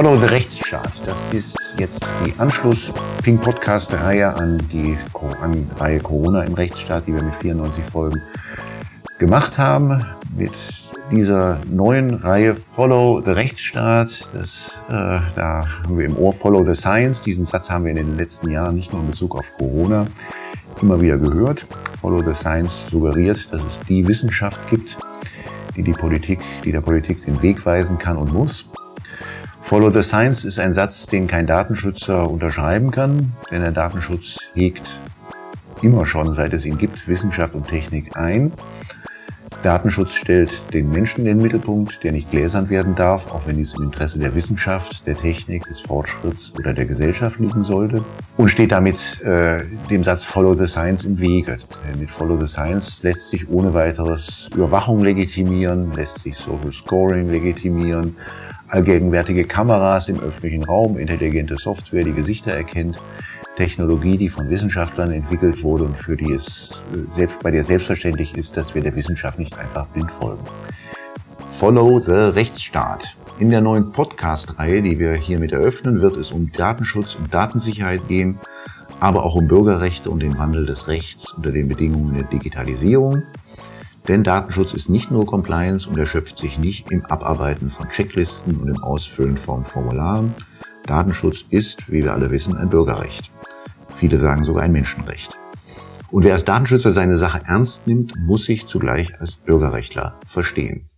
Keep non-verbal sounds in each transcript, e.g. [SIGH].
Follow the Rechtsstaat. Das ist jetzt die Anschluss-Ping-Podcast-Reihe an die an Reihe Corona im Rechtsstaat, die wir mit 94 Folgen gemacht haben. Mit dieser neuen Reihe Follow the Rechtsstaat. Das, äh, da haben wir im Ohr Follow the Science. Diesen Satz haben wir in den letzten Jahren nicht nur in Bezug auf Corona immer wieder gehört. Follow the Science suggeriert, dass es die Wissenschaft gibt, die die Politik, die der Politik den Weg weisen kann und muss. Follow the Science ist ein Satz, den kein Datenschützer unterschreiben kann, denn der Datenschutz hegt immer schon, seit es ihn gibt, Wissenschaft und Technik ein. Datenschutz stellt den Menschen in den Mittelpunkt, der nicht gläsern werden darf, auch wenn dies im Interesse der Wissenschaft, der Technik, des Fortschritts oder der Gesellschaft liegen sollte. Und steht damit äh, dem Satz Follow the Science im Wege. Mit Follow the Science lässt sich ohne weiteres Überwachung legitimieren, lässt sich Social Scoring legitimieren, allgegenwärtige Kameras im öffentlichen Raum, intelligente Software, die Gesichter erkennt, Technologie, die von Wissenschaftlern entwickelt wurde und für die es äh, selbst, bei der selbstverständlich ist, dass wir der Wissenschaft nicht einfach blind folgen. Follow the Rechtsstaat. In der neuen Podcast-Reihe, die wir hiermit eröffnen, wird es um Datenschutz und Datensicherheit gehen, aber auch um Bürgerrechte und den Wandel des Rechts unter den Bedingungen der Digitalisierung. Denn Datenschutz ist nicht nur Compliance und erschöpft sich nicht im Abarbeiten von Checklisten und im Ausfüllen von Formularen. Datenschutz ist, wie wir alle wissen, ein Bürgerrecht. Viele sagen sogar ein Menschenrecht. Und wer als Datenschützer seine Sache ernst nimmt, muss sich zugleich als Bürgerrechtler verstehen.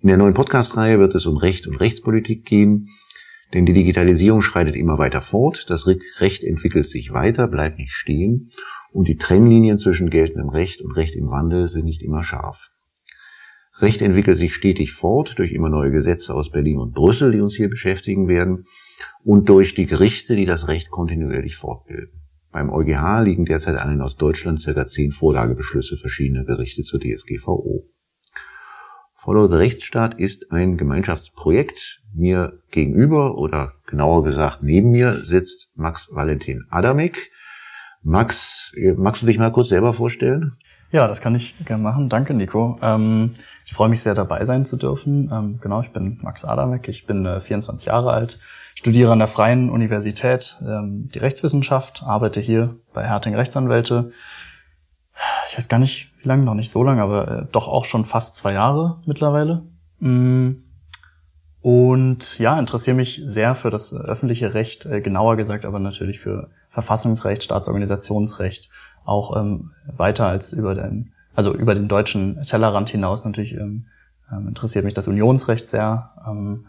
In der neuen Podcast-Reihe wird es um Recht und Rechtspolitik gehen, denn die Digitalisierung schreitet immer weiter fort, das Recht entwickelt sich weiter, bleibt nicht stehen und die Trennlinien zwischen geltendem Recht und Recht im Wandel sind nicht immer scharf. Recht entwickelt sich stetig fort durch immer neue Gesetze aus Berlin und Brüssel, die uns hier beschäftigen werden, und durch die Gerichte, die das Recht kontinuierlich fortbilden. Beim EuGH liegen derzeit allen aus Deutschland circa zehn Vorlagebeschlüsse verschiedener Gerichte zur DSGVO. Follow Rechtsstaat ist ein Gemeinschaftsprojekt. Mir gegenüber oder genauer gesagt neben mir sitzt Max Valentin Adamek. Max, magst du dich mal kurz selber vorstellen? Ja, das kann ich gerne machen. Danke, Nico. Ähm, ich freue mich sehr, dabei sein zu dürfen. Ähm, genau, ich bin Max Adamek. Ich bin äh, 24 Jahre alt, studiere an der Freien Universität ähm, die Rechtswissenschaft, arbeite hier bei Herting Rechtsanwälte. Ich weiß gar nicht, wie lange, noch nicht so lange, aber äh, doch auch schon fast zwei Jahre mittlerweile. Mm. Und ja, interessiere mich sehr für das öffentliche Recht, äh, genauer gesagt aber natürlich für Verfassungsrecht, Staatsorganisationsrecht, auch ähm, weiter als über den, also über den deutschen Tellerrand hinaus natürlich ähm, ähm interessiert mich das Unionsrecht sehr. Ähm,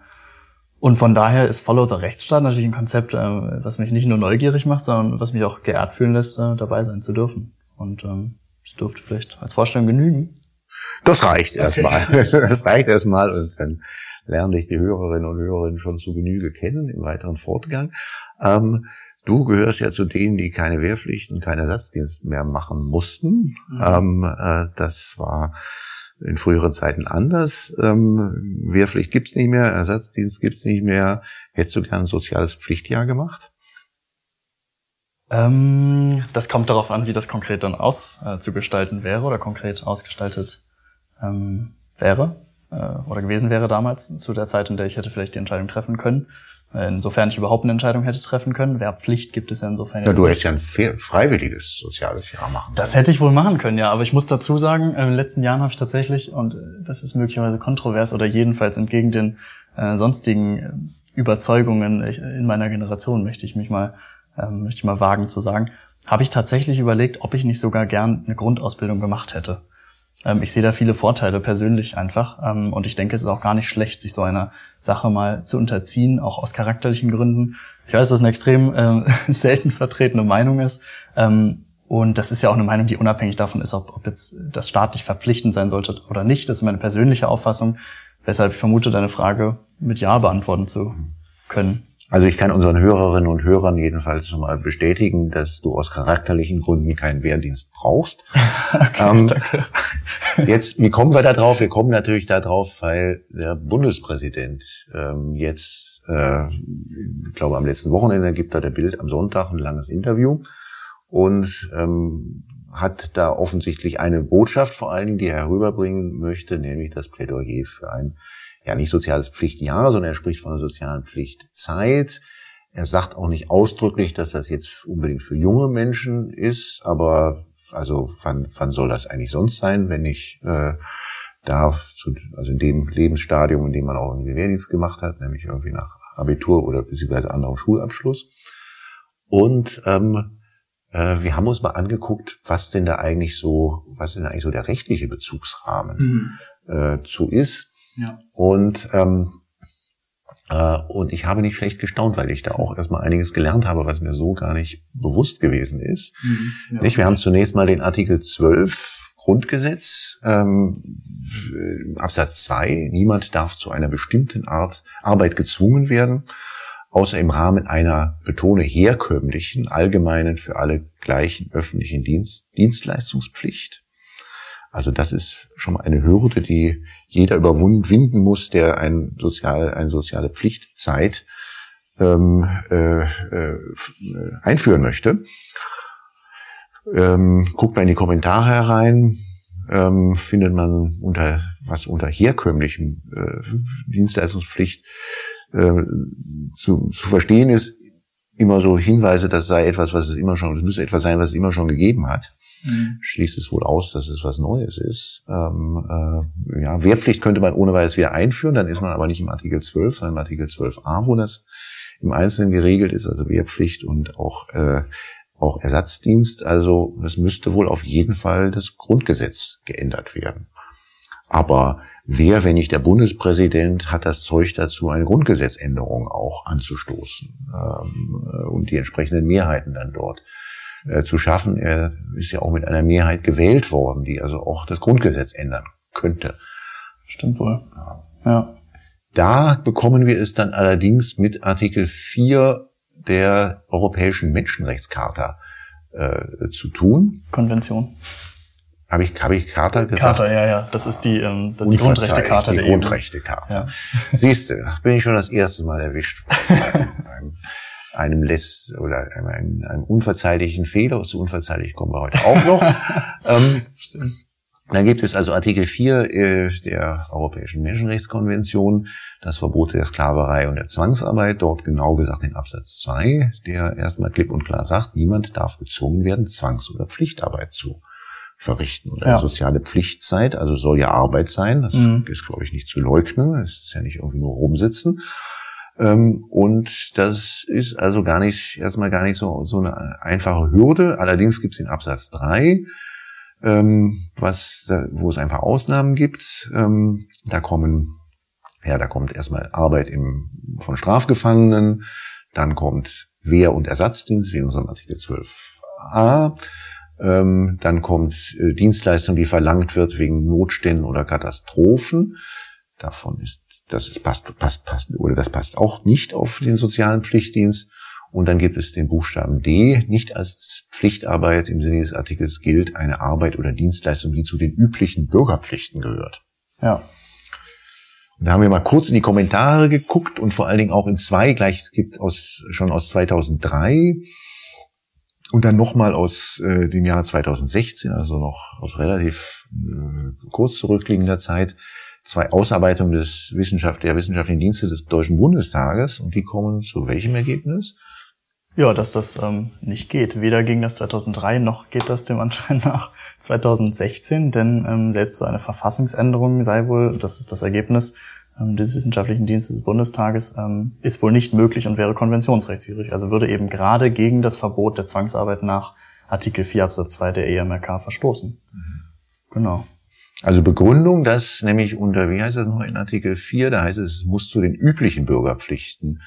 und von daher ist Follow the Rechtsstaat natürlich ein Konzept, äh, was mich nicht nur neugierig macht, sondern was mich auch geehrt fühlen lässt, äh, dabei sein zu dürfen. Und ähm, das dürfte vielleicht als Vorstellung genügen. Das reicht erstmal. Okay. [LAUGHS] Das reicht erstmal und dann lerne ich die Hörerinnen und Hörer schon zu Genüge kennen im weiteren Fortgang. Ähm, du gehörst ja zu denen, die keine Wehrpflicht und keinen Ersatzdienst mehr machen mussten. Mhm. Ähm, äh, das war in früheren Zeiten anders. Ähm, Wehrpflicht gibt's nicht mehr, Ersatzdienst gibt's nicht mehr. Hättest du gern ein soziales Pflichtjahr gemacht? Ähm, das kommt darauf an, wie das konkret dann auszugestalten äh, wäre oder konkret ausgestaltet ähm, wäre äh, oder gewesen wäre damals, zu der Zeit, in der ich hätte vielleicht die Entscheidung treffen können. Insofern ich überhaupt eine Entscheidung hätte treffen können. Wehrpflicht gibt es ja insofern. Ja, du hättest ja ein freiwilliges soziales Jahr machen. Das hätte ich wohl machen können, ja. Aber ich muss dazu sagen, in den letzten Jahren habe ich tatsächlich, und das ist möglicherweise kontrovers oder jedenfalls entgegen den äh, sonstigen äh, Überzeugungen in meiner Generation, möchte ich mich mal, ähm, möchte ich mal wagen zu sagen, habe ich tatsächlich überlegt, ob ich nicht sogar gern eine Grundausbildung gemacht hätte. Ähm, ich sehe da viele Vorteile persönlich einfach. Ähm, und ich denke, es ist auch gar nicht schlecht, sich so einer Sache mal zu unterziehen, auch aus charakterlichen Gründen. Ich weiß, dass es eine extrem äh, [LAUGHS] selten vertretene Meinung ist. Ähm, und das ist ja auch eine Meinung, die unabhängig davon ist, ob, ob jetzt das staatlich verpflichtend sein sollte oder nicht. Das ist meine persönliche Auffassung, weshalb ich vermute, deine Frage mit Ja beantworten zu können. Also ich kann unseren Hörerinnen und Hörern jedenfalls schon mal bestätigen, dass du aus charakterlichen Gründen keinen Wehrdienst brauchst. [LAUGHS] okay, ähm, danke. [LAUGHS] Jetzt, wie kommen wir da drauf? Wir kommen natürlich da drauf, weil der Bundespräsident ähm, jetzt, äh, ich glaube am letzten Wochenende gibt er der Bild am Sonntag ein langes Interview und ähm, hat da offensichtlich eine Botschaft vor allen Dingen, die er herüberbringen möchte, nämlich das Plädoyer für ein, ja nicht soziales Pflichtjahr, sondern er spricht von einer sozialen Pflichtzeit. Er sagt auch nicht ausdrücklich, dass das jetzt unbedingt für junge Menschen ist, aber also wann, wann soll das eigentlich sonst sein, wenn ich äh, da, zu, also in dem Lebensstadium, in dem man auch irgendwie Wehrdienst gemacht hat, nämlich irgendwie nach Abitur oder beziehungsweise anderem Schulabschluss. Und ähm, äh, wir haben uns mal angeguckt, was denn da eigentlich so, was denn eigentlich so der rechtliche Bezugsrahmen mhm. äh, zu ist. Ja. Und ähm, äh, und ich habe nicht schlecht gestaunt, weil ich da auch erstmal einiges gelernt habe, was mir so gar nicht bewusst gewesen ist. Mhm, ja. Nicht? Wir haben zunächst mal den Artikel 12 Grundgesetz, ähm, Absatz 2. Niemand darf zu einer bestimmten Art Arbeit gezwungen werden, außer im Rahmen einer, betone, herkömmlichen, allgemeinen, für alle gleichen öffentlichen Dienst, Dienstleistungspflicht. Also das ist schon mal eine Hürde, die jeder überwinden muss, der ein sozial, eine soziale Pflichtzeit ähm, äh, äh, einführen möchte. Ähm, guckt mal in die Kommentare herein, ähm, findet man unter was unter herkömmlichem äh, Dienstleistungspflicht äh, zu, zu verstehen ist, immer so Hinweise, das sei etwas, was es immer schon, das müsse etwas sein, was es immer schon gegeben hat mhm. schließt es wohl aus, dass es was Neues ist. Ähm, äh, ja, Wehrpflicht könnte man ohne weiteres wieder einführen, dann ist man aber nicht im Artikel 12, sondern im Artikel 12a, wo das im Einzelnen geregelt ist, also Wehrpflicht und auch, äh, auch Ersatzdienst. Also es müsste wohl auf jeden Fall das Grundgesetz geändert werden. Aber wer, wenn nicht der Bundespräsident, hat das Zeug dazu, eine Grundgesetzänderung auch anzustoßen ähm, und die entsprechenden Mehrheiten dann dort äh, zu schaffen. Er ist ja auch mit einer Mehrheit gewählt worden, die also auch das Grundgesetz ändern könnte. Stimmt wohl. Ja. ja. Da bekommen wir es dann allerdings mit Artikel 4 der Europäischen Menschenrechtscharta äh, zu tun. Konvention. Habe ich, hab ich Charta gesagt? Charta, ja, ja. Das ist die, ähm, das ist die Grundrechtecharta die der Grundrechtecharta. Ja. Siehst du, bin ich schon das erste Mal erwischt. [LAUGHS] einem lässt oder einem, einem unverzeihlichen Fehler, zu unverzeihlich kommen wir heute auch noch. [LAUGHS] ähm, dann gibt es also Artikel 4 äh, der Europäischen Menschenrechtskonvention, das Verbot der Sklaverei und der Zwangsarbeit, dort genau gesagt in Absatz 2, der erstmal klipp und klar sagt, niemand darf gezwungen werden, Zwangs- oder Pflichtarbeit zu verrichten. Und eine ja. soziale Pflichtzeit, also soll ja Arbeit sein, das mhm. ist, glaube ich, nicht zu leugnen, es ist ja nicht irgendwie nur rumsitzen. Ähm, und das ist also gar nicht, erstmal gar nicht so, so eine einfache Hürde. Allerdings gibt es den Absatz 3, ähm, was, wo es einfach Ausnahmen gibt. Ähm, da kommen, ja, da kommt erstmal Arbeit im, von Strafgefangenen, dann kommt Wehr- und Ersatzdienst, wie in unserem Artikel 12a. Ähm, dann kommt äh, Dienstleistung, die verlangt wird wegen Notständen oder Katastrophen. Davon ist das ist, passt, passt, passt, oder das passt auch nicht auf den sozialen Pflichtdienst. Und dann gibt es den Buchstaben D. Nicht als Pflichtarbeit im Sinne des Artikels gilt eine Arbeit oder Dienstleistung, die zu den üblichen Bürgerpflichten gehört. Ja. Und da haben wir mal kurz in die Kommentare geguckt und vor allen Dingen auch in zwei, gleich es gibt aus, schon aus 2003 und dann nochmal aus äh, dem Jahr 2016, also noch aus relativ äh, kurz zurückliegender Zeit, zwei Ausarbeitungen des Wissenschaft, der wissenschaftlichen Dienste des Deutschen Bundestages und die kommen zu welchem Ergebnis? Ja, dass das ähm, nicht geht. Weder ging das 2003 noch geht das dem Anschein nach [LAUGHS] 2016, denn ähm, selbst so eine Verfassungsänderung sei wohl, das ist das Ergebnis ähm, des wissenschaftlichen Dienstes des Bundestages, ähm, ist wohl nicht möglich und wäre konventionsrechtswidrig. Also würde eben gerade gegen das Verbot der Zwangsarbeit nach Artikel 4 Absatz 2 der EMRK verstoßen. Mhm. Genau. Also Begründung, dass nämlich unter, wie heißt das noch in Artikel 4, da heißt es, es muss zu den üblichen Bürgerpflichten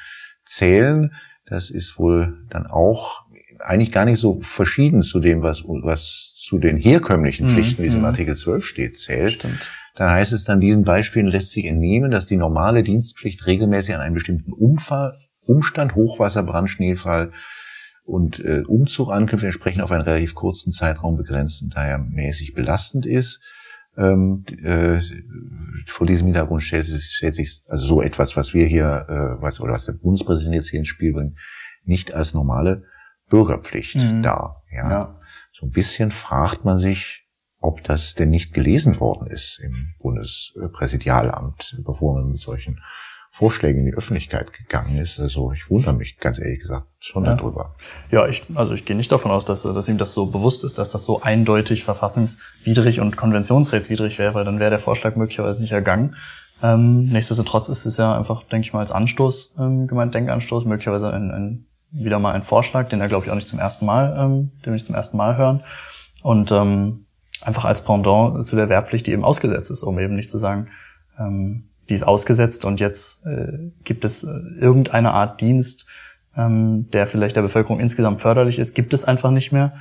zählen. Das ist wohl dann auch eigentlich gar nicht so verschieden zu dem, was, was zu den herkömmlichen mhm, Pflichten, wie es im mhm. Artikel 12 steht, zählt. Stimmt. Da heißt es dann, diesen Beispielen lässt sich entnehmen, dass die normale Dienstpflicht regelmäßig an einen bestimmten Umfall, Umstand, Hochwasser, Brand, Schneefall und äh, Umzug anknüpft, entsprechend auf einen relativ kurzen Zeitraum begrenzt und daher mäßig belastend ist. Ähm, äh, vor diesem Hintergrund stellt sich, stellt sich also so etwas, was wir hier, äh, was, oder was der Bundespräsident jetzt hier ins Spiel bringt, nicht als normale Bürgerpflicht mhm. dar. Ja. ja. so ein bisschen fragt man sich, ob das denn nicht gelesen worden ist im Bundespräsidialamt, bevor man mit solchen Vorschlägen in die Öffentlichkeit gegangen ist. Also ich wundere mich ganz ehrlich gesagt schon ja. darüber. Ja, ich, also ich gehe nicht davon aus, dass, dass ihm das so bewusst ist, dass das so eindeutig verfassungswidrig und konventionsrechtswidrig wäre, weil dann wäre der Vorschlag möglicherweise nicht ergangen. Ähm, nichtsdestotrotz ist es ja einfach, denke ich mal, als Anstoß ähm, gemeint, Denkanstoß, möglicherweise ein, ein, wieder mal ein Vorschlag, den er, glaube ich, auch nicht zum ersten Mal, ähm, den wir nicht zum ersten Mal hören. Und ähm, einfach als Pendant zu der Wehrpflicht, die eben ausgesetzt ist, um eben nicht zu sagen, ähm, die ist ausgesetzt und jetzt äh, gibt es äh, irgendeine Art Dienst, ähm, der vielleicht der Bevölkerung insgesamt förderlich ist, gibt es einfach nicht mehr,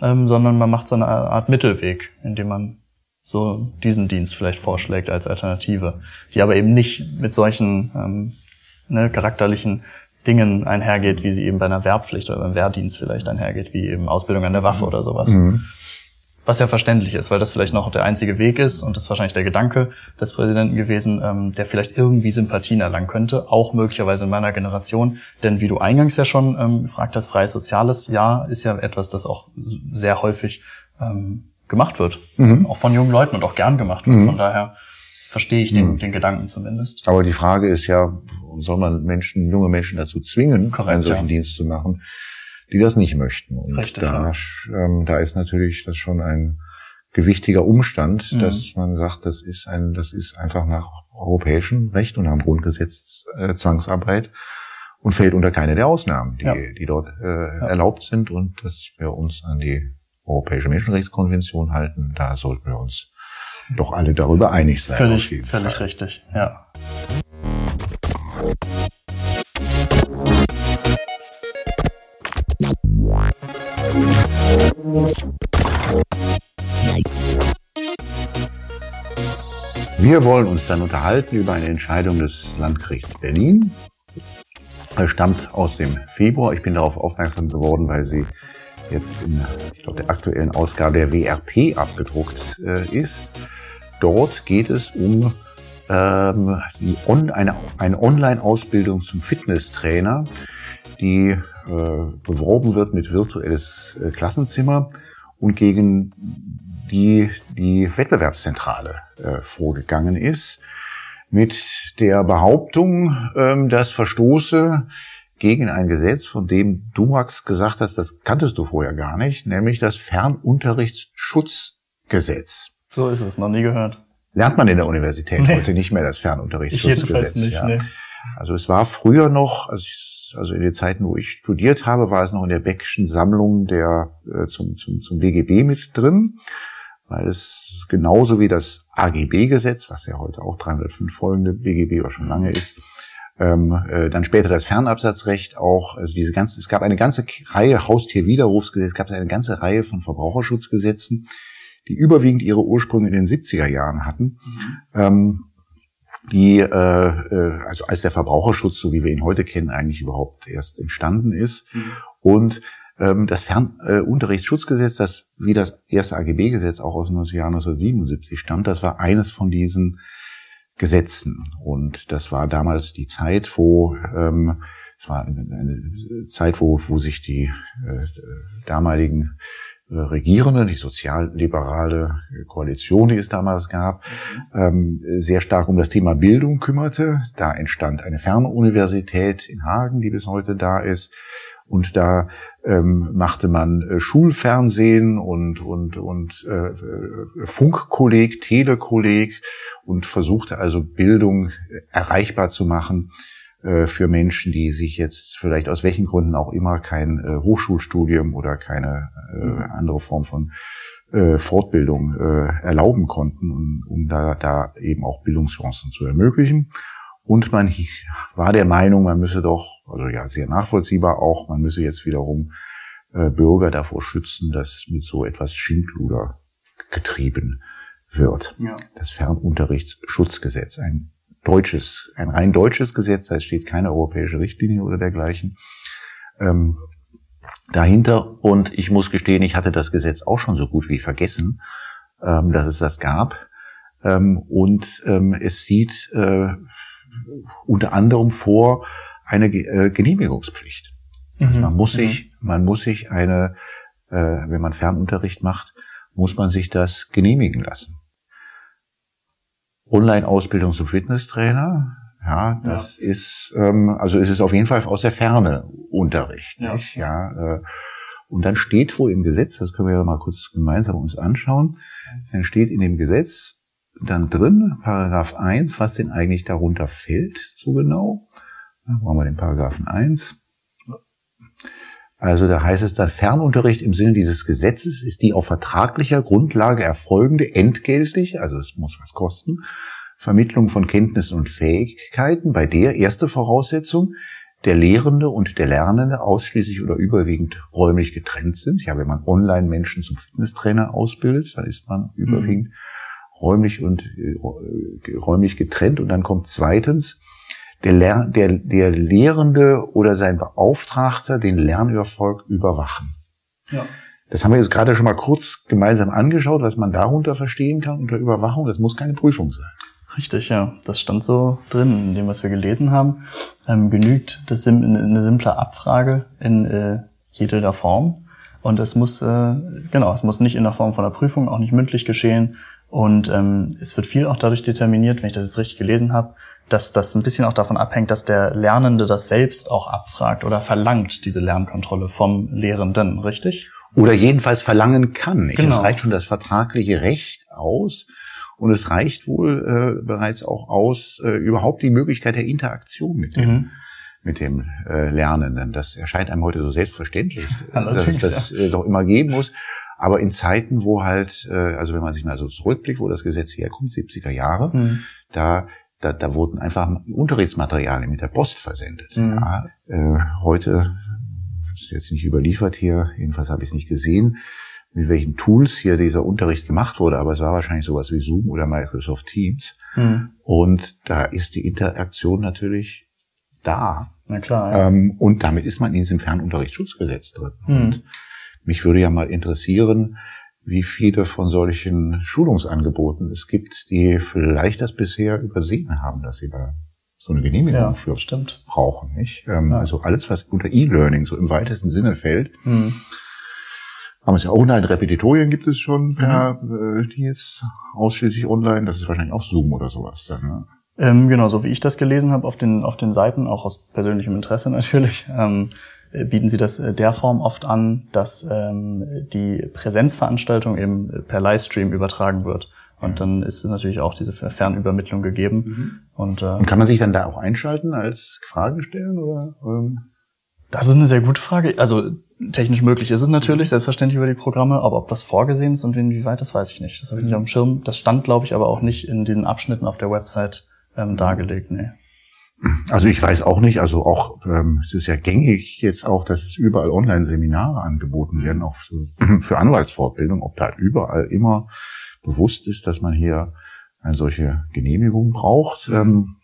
ähm, sondern man macht so eine Art Mittelweg, indem man so diesen Dienst vielleicht vorschlägt als Alternative, die aber eben nicht mit solchen ähm, ne, charakterlichen Dingen einhergeht, wie sie eben bei einer Wehrpflicht oder beim Wehrdienst vielleicht einhergeht, wie eben Ausbildung an der Waffe oder sowas. Mhm. Was ja verständlich ist, weil das vielleicht noch der einzige Weg ist und das ist wahrscheinlich der Gedanke des Präsidenten gewesen, ähm, der vielleicht irgendwie Sympathien erlangen könnte, auch möglicherweise in meiner Generation. Denn wie du eingangs ja schon ähm, gefragt hast, freies soziales Jahr ist ja etwas, das auch sehr häufig ähm, gemacht wird. Mhm. Auch von jungen Leuten und auch gern gemacht wird. Mhm. Von daher verstehe ich den, mhm. den Gedanken zumindest. Aber die Frage ist ja, soll man Menschen, junge Menschen dazu zwingen, Korrekt, einen solchen ja. Dienst zu machen? Die das nicht möchten. Und Richtig, da, ähm, da ist natürlich das schon ein gewichtiger Umstand, mhm. dass man sagt, das ist ein, das ist einfach nach europäischem Recht und nach dem Grundgesetz äh, Zwangsarbeit und fällt unter keine der Ausnahmen, die, ja. die dort äh, ja. erlaubt sind und dass wir uns an die Europäische Menschenrechtskonvention halten, da sollten wir uns doch alle darüber einig sein. Völlig, völlig Fall. richtig, ja. Wir wollen uns dann unterhalten über eine Entscheidung des Landgerichts Berlin. Er stammt aus dem Februar. Ich bin darauf aufmerksam geworden, weil sie jetzt in ich glaube, der aktuellen Ausgabe der WRP abgedruckt äh, ist. Dort geht es um ähm, die on, eine, eine Online-Ausbildung zum Fitnesstrainer, die äh, beworben wird mit virtuelles äh, Klassenzimmer und gegen die die Wettbewerbszentrale äh, vorgegangen ist mit der Behauptung, ähm, dass Verstoße gegen ein Gesetz, von dem du, Max, gesagt hast, das kanntest du vorher gar nicht, nämlich das Fernunterrichtsschutzgesetz. So ist es, noch nie gehört. Lernt man in der Universität nee. heute nicht mehr das Fernunterrichtsschutzgesetz. Nicht, ja. nee. Also es war früher noch, also, ich, also in den Zeiten, wo ich studiert habe, war es noch in der Beckschen Sammlung der äh, zum, zum, zum BGB mit drin weil es genauso wie das AGB-Gesetz, was ja heute auch 305 folgende BGB was schon lange ist, ähm, äh, dann später das Fernabsatzrecht auch, also diese ganze, es gab eine ganze Reihe Haustierwiderrufsgesetz, es gab eine ganze Reihe von Verbraucherschutzgesetzen, die überwiegend ihre Ursprünge in den 70er Jahren hatten. Mhm. Ähm, die, äh, äh, also als der Verbraucherschutz, so wie wir ihn heute kennen, eigentlich überhaupt erst entstanden ist. Mhm. Und ähm, das Fernunterrichtsschutzgesetz, das wie das erste AGB-Gesetz auch aus dem Jahr 1977 stammt, das war eines von diesen Gesetzen. Und das war damals die Zeit, wo ähm, es war eine Zeit, wo, wo sich die äh, damaligen äh, Regierenden, die sozialliberale Koalition, die es damals gab, ähm, sehr stark um das Thema Bildung kümmerte. Da entstand eine Fernuniversität in Hagen, die bis heute da ist. Und da ähm, machte man äh, Schulfernsehen und, und, und äh, äh, Funkkolleg, Telekolleg und versuchte also Bildung erreichbar zu machen äh, für Menschen, die sich jetzt vielleicht aus welchen Gründen auch immer kein äh, Hochschulstudium oder keine äh, mhm. andere Form von äh, Fortbildung äh, erlauben konnten, um, um da, da eben auch Bildungschancen zu ermöglichen. Und man war der Meinung, man müsse doch, also ja, sehr nachvollziehbar auch, man müsse jetzt wiederum äh, Bürger davor schützen, dass mit so etwas Schindluder getrieben wird. Ja. Das Fernunterrichtsschutzgesetz, ein deutsches, ein rein deutsches Gesetz, da steht keine europäische Richtlinie oder dergleichen ähm, dahinter. Und ich muss gestehen, ich hatte das Gesetz auch schon so gut wie vergessen, ähm, dass es das gab. Ähm, und ähm, es sieht äh, unter anderem vor eine äh, Genehmigungspflicht. Mhm. Man muss sich, man muss sich eine äh, wenn man Fernunterricht macht, muss man sich das genehmigen lassen. Online-Ausbildung zum Fitnesstrainer, ja, das ja. ist, ähm, also ist es auf jeden Fall aus der Ferne Unterricht, ja. nicht? Ja, äh, und dann steht wohl im Gesetz, das können wir ja mal kurz gemeinsam uns anschauen, dann steht in dem Gesetz dann drin, Paragraph 1, was denn eigentlich darunter fällt, so genau. Da brauchen wir den Paragraphen 1. Also da heißt es dann, Fernunterricht im Sinne dieses Gesetzes ist die auf vertraglicher Grundlage erfolgende, entgeltlich, also es muss was kosten, Vermittlung von Kenntnissen und Fähigkeiten, bei der erste Voraussetzung der Lehrende und der Lernende ausschließlich oder überwiegend räumlich getrennt sind. Ja, wenn man online Menschen zum Fitnesstrainer ausbildet, dann ist man mhm. überwiegend räumlich und äh, räumlich getrennt. Und dann kommt zweitens, der, Lehr der, der Lehrende oder sein Beauftragter den Lernerfolg überwachen. Ja. Das haben wir jetzt gerade schon mal kurz gemeinsam angeschaut, was man darunter verstehen kann unter Überwachung. Das muss keine Prüfung sein. Richtig, ja. Das stand so drin in dem, was wir gelesen haben. Ähm, genügt das eine simple Abfrage in äh, jeder Form. Und es muss, äh, genau, es muss nicht in der Form von einer Prüfung, auch nicht mündlich geschehen. Und ähm, es wird viel auch dadurch determiniert, wenn ich das jetzt richtig gelesen habe, dass das ein bisschen auch davon abhängt, dass der Lernende das selbst auch abfragt oder verlangt, diese Lernkontrolle vom Lehrenden, richtig? Oder jedenfalls verlangen kann. Genau. Es reicht schon das vertragliche Recht aus und es reicht wohl äh, bereits auch aus, äh, überhaupt die Möglichkeit der Interaktion mit dem, mhm. mit dem äh, Lernenden. Das erscheint einem heute so selbstverständlich, [LAUGHS] dass es das äh, doch immer geben muss. Aber in Zeiten, wo halt, äh, also wenn man sich mal so zurückblickt, wo das Gesetz herkommt, 70er Jahre, mhm. da da, da wurden einfach Unterrichtsmaterialien mit der Post versendet. Mhm. Ja, äh, heute ist jetzt nicht überliefert hier, jedenfalls habe ich es nicht gesehen, mit welchen Tools hier dieser Unterricht gemacht wurde, aber es war wahrscheinlich sowas wie Zoom oder Microsoft Teams. Mhm. Und da ist die Interaktion natürlich da. Na klar. Ja. Ähm, und damit ist man in diesem Fernunterrichtsschutzgesetz drin. Mhm. Und mich würde ja mal interessieren, wie viele von solchen Schulungsangeboten es gibt, die vielleicht das bisher übersehen haben, dass sie da so eine Genehmigung ja, für stimmt. brauchen. Nicht? Ähm, ja. Also alles, was unter E-Learning so im weitesten Sinne fällt, mhm. Aber es ja auch online, Repetitorien gibt es schon, mhm. per, äh, die jetzt ausschließlich online, das ist wahrscheinlich auch Zoom oder sowas dann, ne? Ähm, genau, so wie ich das gelesen habe auf den, auf den Seiten, auch aus persönlichem Interesse [LAUGHS] natürlich, ähm, bieten sie das äh, der Form oft an, dass ähm, die Präsenzveranstaltung eben per Livestream übertragen wird. Und dann ist natürlich auch diese Fernübermittlung gegeben. Mhm. Und, äh, Und kann man sich dann da auch einschalten als Fragen stellen oder? Ähm? Das ist eine sehr gute Frage. Also technisch möglich ist es natürlich, selbstverständlich über die Programme, aber ob das vorgesehen ist und inwieweit, das weiß ich nicht. Das habe ich nicht auf dem Schirm. Das stand, glaube ich, aber auch nicht in diesen Abschnitten auf der Website ähm, dargelegt. Nee. Also ich weiß auch nicht, also auch ähm, es ist ja gängig jetzt auch, dass es überall Online-Seminare angeboten werden, auch für, [CLEARS THROAT] für Anwaltsfortbildung, ob da überall immer bewusst ist, dass man hier eine solche Genehmigung braucht. Ähm,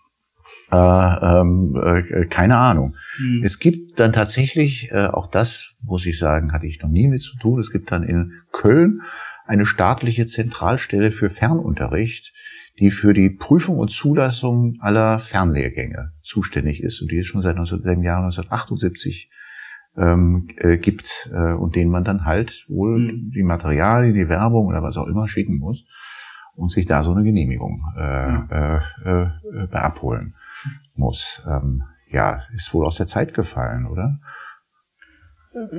äh, ähm, äh, keine Ahnung. Mhm. Es gibt dann tatsächlich, äh, auch das muss ich sagen, hatte ich noch nie mit zu tun, es gibt dann in Köln eine staatliche Zentralstelle für Fernunterricht, die für die Prüfung und Zulassung aller Fernlehrgänge zuständig ist und die es schon seit dem Jahr 1978 ähm, äh, gibt äh, und denen man dann halt wohl mhm. die Materialien, die Werbung oder was auch immer schicken muss und sich da so eine Genehmigung äh, äh, äh, abholen muss. Ähm, ja, ist wohl aus der Zeit gefallen, oder?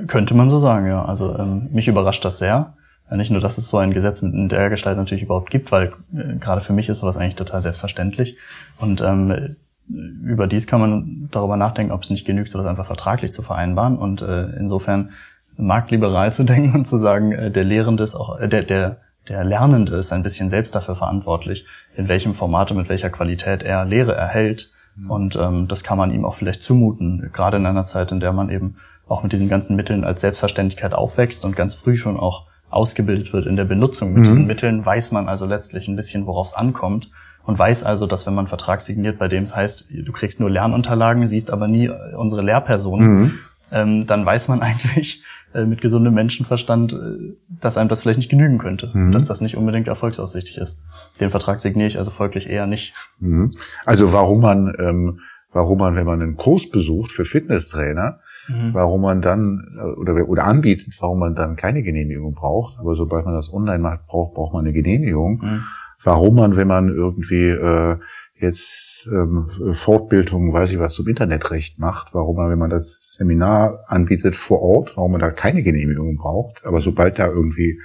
Könnte man so sagen, ja. Also ähm, mich überrascht das sehr. Nicht nur, dass es so ein Gesetz in der Gestalt natürlich überhaupt gibt, weil äh, gerade für mich ist sowas eigentlich total selbstverständlich. Und ähm, überdies kann man darüber nachdenken, ob es nicht genügt, sowas einfach vertraglich zu vereinbaren. Und äh, insofern marktliberal zu [LAUGHS] denken und zu sagen, äh, der Lehrende ist auch, äh, der, der, der Lernende ist ein bisschen selbst dafür verantwortlich, in welchem Format und mit welcher Qualität er Lehre erhält. Mhm. Und ähm, das kann man ihm auch vielleicht zumuten, gerade in einer Zeit, in der man eben auch mit diesen ganzen Mitteln als Selbstverständlichkeit aufwächst und ganz früh schon auch ausgebildet wird in der Benutzung mit mhm. diesen Mitteln, weiß man also letztlich ein bisschen, worauf es ankommt und weiß also, dass wenn man einen Vertrag signiert, bei dem es heißt, du kriegst nur Lernunterlagen, siehst aber nie äh, unsere Lehrperson, mhm. ähm, dann weiß man [LAUGHS] eigentlich äh, mit gesundem Menschenverstand, äh, dass einem das vielleicht nicht genügen könnte, mhm. dass das nicht unbedingt erfolgsaussichtig ist. Den Vertrag signiere ich also folglich eher nicht. Mhm. Also warum man, ähm, warum man, wenn man einen Kurs besucht für Fitnesstrainer, mhm. warum man dann oder oder anbietet, warum man dann keine Genehmigung braucht. Aber sobald man das online macht, braucht braucht man eine Genehmigung. Mhm. Warum man, wenn man irgendwie äh, jetzt ähm, Fortbildung, weiß ich was, zum Internetrecht macht, warum man, wenn man das Seminar anbietet vor Ort, warum man da keine Genehmigung braucht. Aber sobald da irgendwie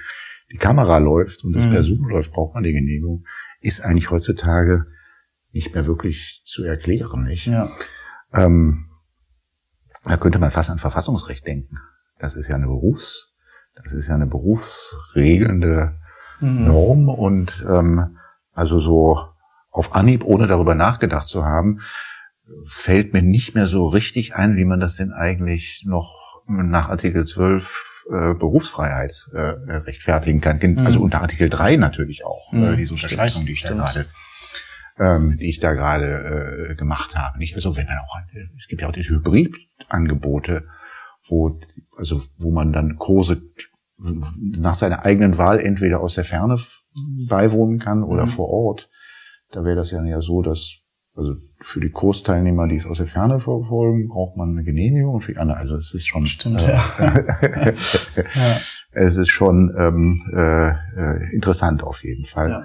die Kamera läuft und das mhm. per Zoom läuft, braucht man die Genehmigung, ist eigentlich heutzutage nicht mehr wirklich zu erklären, nicht? Ja. Ähm, da könnte man fast an Verfassungsrecht denken. Das ist ja eine Berufs, das ist ja eine berufsregelnde mhm. Norm und ähm, also so auf Anhieb, ohne darüber nachgedacht zu haben, fällt mir nicht mehr so richtig ein, wie man das denn eigentlich noch nach Artikel 12 äh, Berufsfreiheit äh, rechtfertigen kann. Mhm. Also unter Artikel 3 natürlich auch, äh, mhm, äh, diese Unterscheidung, die ich da gerade ähm, die ich da gerade äh, gemacht habe. Nicht also wenn dann auch es gibt ja auch diese Hybridangebote, wo also wo man dann Kurse nach seiner eigenen Wahl entweder aus der Ferne beiwohnen kann oder mhm. vor Ort. Da wäre das ja so, dass also für die Kursteilnehmer, die es aus der Ferne verfolgen, braucht man eine Genehmigung und für die anderen, also es ist schon Stimmt, äh, ja. [LAUGHS] ja. es ist schon ähm, äh, äh, interessant auf jeden Fall. Ja.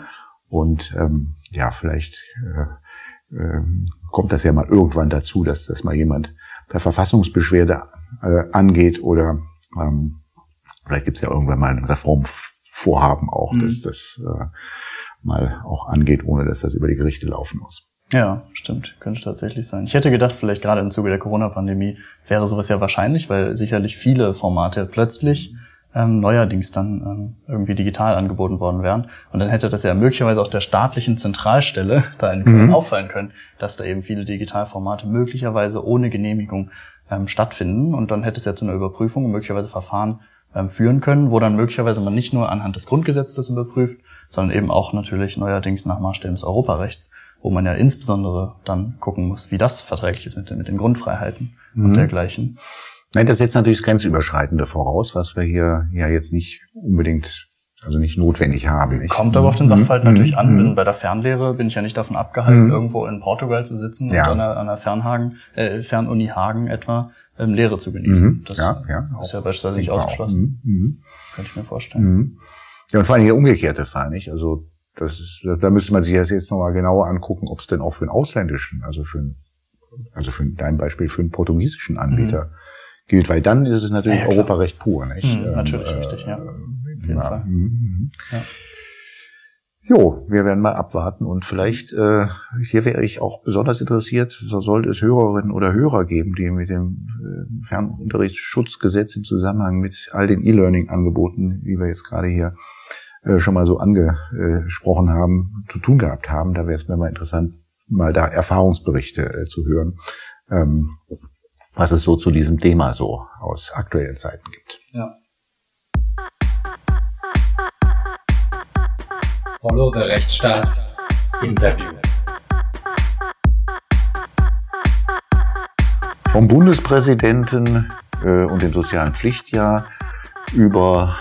Und ähm, ja, vielleicht äh, äh, kommt das ja mal irgendwann dazu, dass das mal jemand per Verfassungsbeschwerde äh, angeht oder ähm, vielleicht gibt's ja irgendwann mal ein Reformvorhaben auch, mhm. dass das äh, mal auch angeht, ohne dass das über die Gerichte laufen muss. Ja, stimmt. Könnte tatsächlich sein. Ich hätte gedacht, vielleicht gerade im Zuge der Corona-Pandemie wäre sowas ja wahrscheinlich, weil sicherlich viele Formate plötzlich ähm, neuerdings dann ähm, irgendwie digital angeboten worden wären. Und dann hätte das ja möglicherweise auch der staatlichen Zentralstelle [LAUGHS] da in Köln mhm. auffallen können, dass da eben viele Digitalformate möglicherweise ohne Genehmigung ähm, stattfinden. Und dann hätte es ja zu einer Überprüfung und möglicherweise Verfahren ähm, führen können, wo dann möglicherweise man nicht nur anhand des Grundgesetzes überprüft, sondern eben auch natürlich neuerdings nach Maßstäben des Europarechts, wo man ja insbesondere dann gucken muss, wie das verträglich ist mit, mit den Grundfreiheiten mhm. und dergleichen. Nein, das setzt natürlich Grenzüberschreitende voraus, was wir hier ja jetzt nicht unbedingt, also nicht notwendig haben. Kommt aber auf den Sachverhalt mhm. natürlich an. Mhm. bei der Fernlehre bin ich ja nicht davon abgehalten, mhm. irgendwo in Portugal zu sitzen ja. und an der, an der Fernhagen, äh, Fernuni Hagen etwa ähm, Lehre zu genießen. Mhm. Das ja, ja, ist ja beispielsweise nicht ausgeschlossen. Mhm. Könnte ich mir vorstellen. Ja, und vor allem der umgekehrte Fall, nicht? Also das ist, da müsste man sich das jetzt nochmal genauer angucken, ob es denn auch für einen ausländischen, also für einen, also für dein Beispiel für einen portugiesischen Anbieter mhm. Gilt, weil dann ist es natürlich ja, Europarecht pur, nicht? Mhm, natürlich ähm, richtig, ja. Auf jeden ja, Fall. Mhm, mhm. Ja. Jo, wir werden mal abwarten und vielleicht, äh, hier wäre ich auch besonders interessiert, so sollte es Hörerinnen oder Hörer geben, die mit dem äh, Fernunterrichtsschutzgesetz im Zusammenhang mit all den E-Learning-Angeboten, wie wir jetzt gerade hier äh, schon mal so angesprochen haben, zu tun gehabt haben. Da wäre es mir mal interessant, mal da Erfahrungsberichte äh, zu hören, ähm, was es so zu diesem Thema so aus aktuellen Zeiten gibt. Ja. Follow the Rechtsstaat Interview. Vom Bundespräsidenten äh, und dem sozialen Pflichtjahr über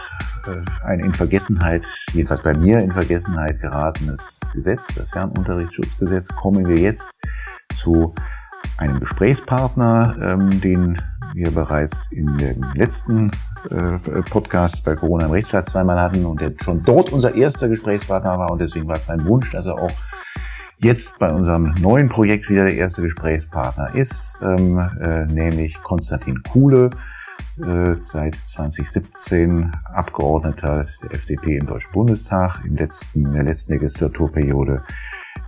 äh, ein in Vergessenheit, jedenfalls bei mir in Vergessenheit geratenes Gesetz, das Fernunterrichtsschutzgesetz, kommen wir jetzt zu einem Gesprächspartner, ähm, den wir bereits in dem letzten äh, Podcast bei Corona im Rechtsstaat zweimal hatten und der schon dort unser erster Gesprächspartner war. Und deswegen war es mein Wunsch, dass er auch jetzt bei unserem neuen Projekt wieder der erste Gesprächspartner ist, ähm, äh, nämlich Konstantin Kuhle, äh, seit 2017 Abgeordneter der FDP im Deutschen Bundestag, im letzten, in der letzten Legislaturperiode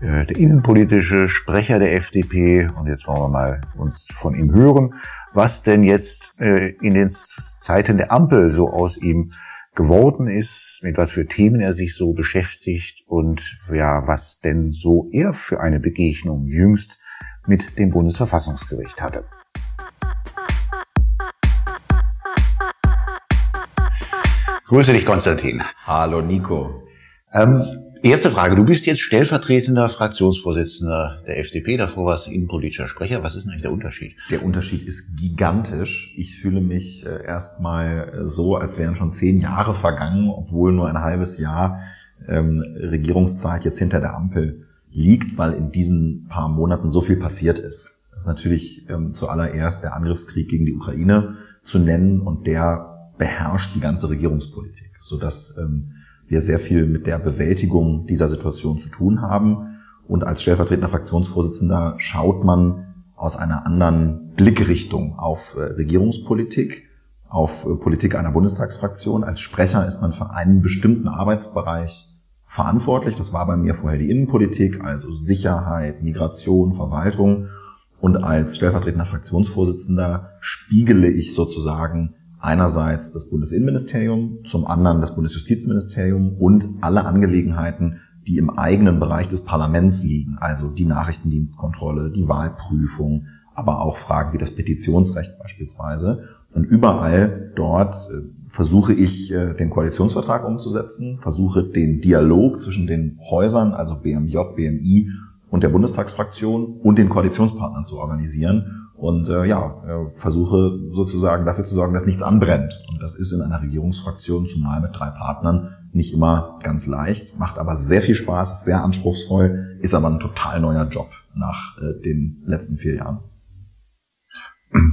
der innenpolitische Sprecher der FDP. Und jetzt wollen wir mal uns von ihm hören, was denn jetzt äh, in den Zeiten der Ampel so aus ihm geworden ist, mit was für Themen er sich so beschäftigt und ja, was denn so er für eine Begegnung jüngst mit dem Bundesverfassungsgericht hatte. Grüße dich, Konstantin. Hallo, Nico. Ähm, Erste Frage. Du bist jetzt stellvertretender Fraktionsvorsitzender der FDP. Davor warst du innenpolitischer Sprecher. Was ist denn eigentlich der Unterschied? Der Unterschied ist gigantisch. Ich fühle mich äh, erstmal äh, so, als wären schon zehn Jahre vergangen, obwohl nur ein halbes Jahr ähm, Regierungszeit jetzt hinter der Ampel liegt, weil in diesen paar Monaten so viel passiert ist. Das ist natürlich ähm, zuallererst der Angriffskrieg gegen die Ukraine zu nennen und der beherrscht die ganze Regierungspolitik, sodass ähm, wir sehr viel mit der Bewältigung dieser Situation zu tun haben. Und als stellvertretender Fraktionsvorsitzender schaut man aus einer anderen Blickrichtung auf äh, Regierungspolitik, auf äh, Politik einer Bundestagsfraktion. Als Sprecher ist man für einen bestimmten Arbeitsbereich verantwortlich. Das war bei mir vorher die Innenpolitik, also Sicherheit, Migration, Verwaltung. Und als stellvertretender Fraktionsvorsitzender spiegele ich sozusagen einerseits das Bundesinnenministerium, zum anderen das Bundesjustizministerium und alle Angelegenheiten, die im eigenen Bereich des Parlaments liegen, also die Nachrichtendienstkontrolle, die Wahlprüfung, aber auch Fragen wie das Petitionsrecht beispielsweise. Und überall dort äh, versuche ich, äh, den Koalitionsvertrag umzusetzen, versuche den Dialog zwischen den Häusern, also BMJ, BMI und der Bundestagsfraktion und den Koalitionspartnern zu organisieren und äh, ja, äh, versuche sozusagen dafür zu sorgen, dass nichts anbrennt. Und das ist in einer Regierungsfraktion, zumal mit drei Partnern, nicht immer ganz leicht, macht aber sehr viel Spaß, ist sehr anspruchsvoll, ist aber ein total neuer Job nach äh, den letzten vier Jahren.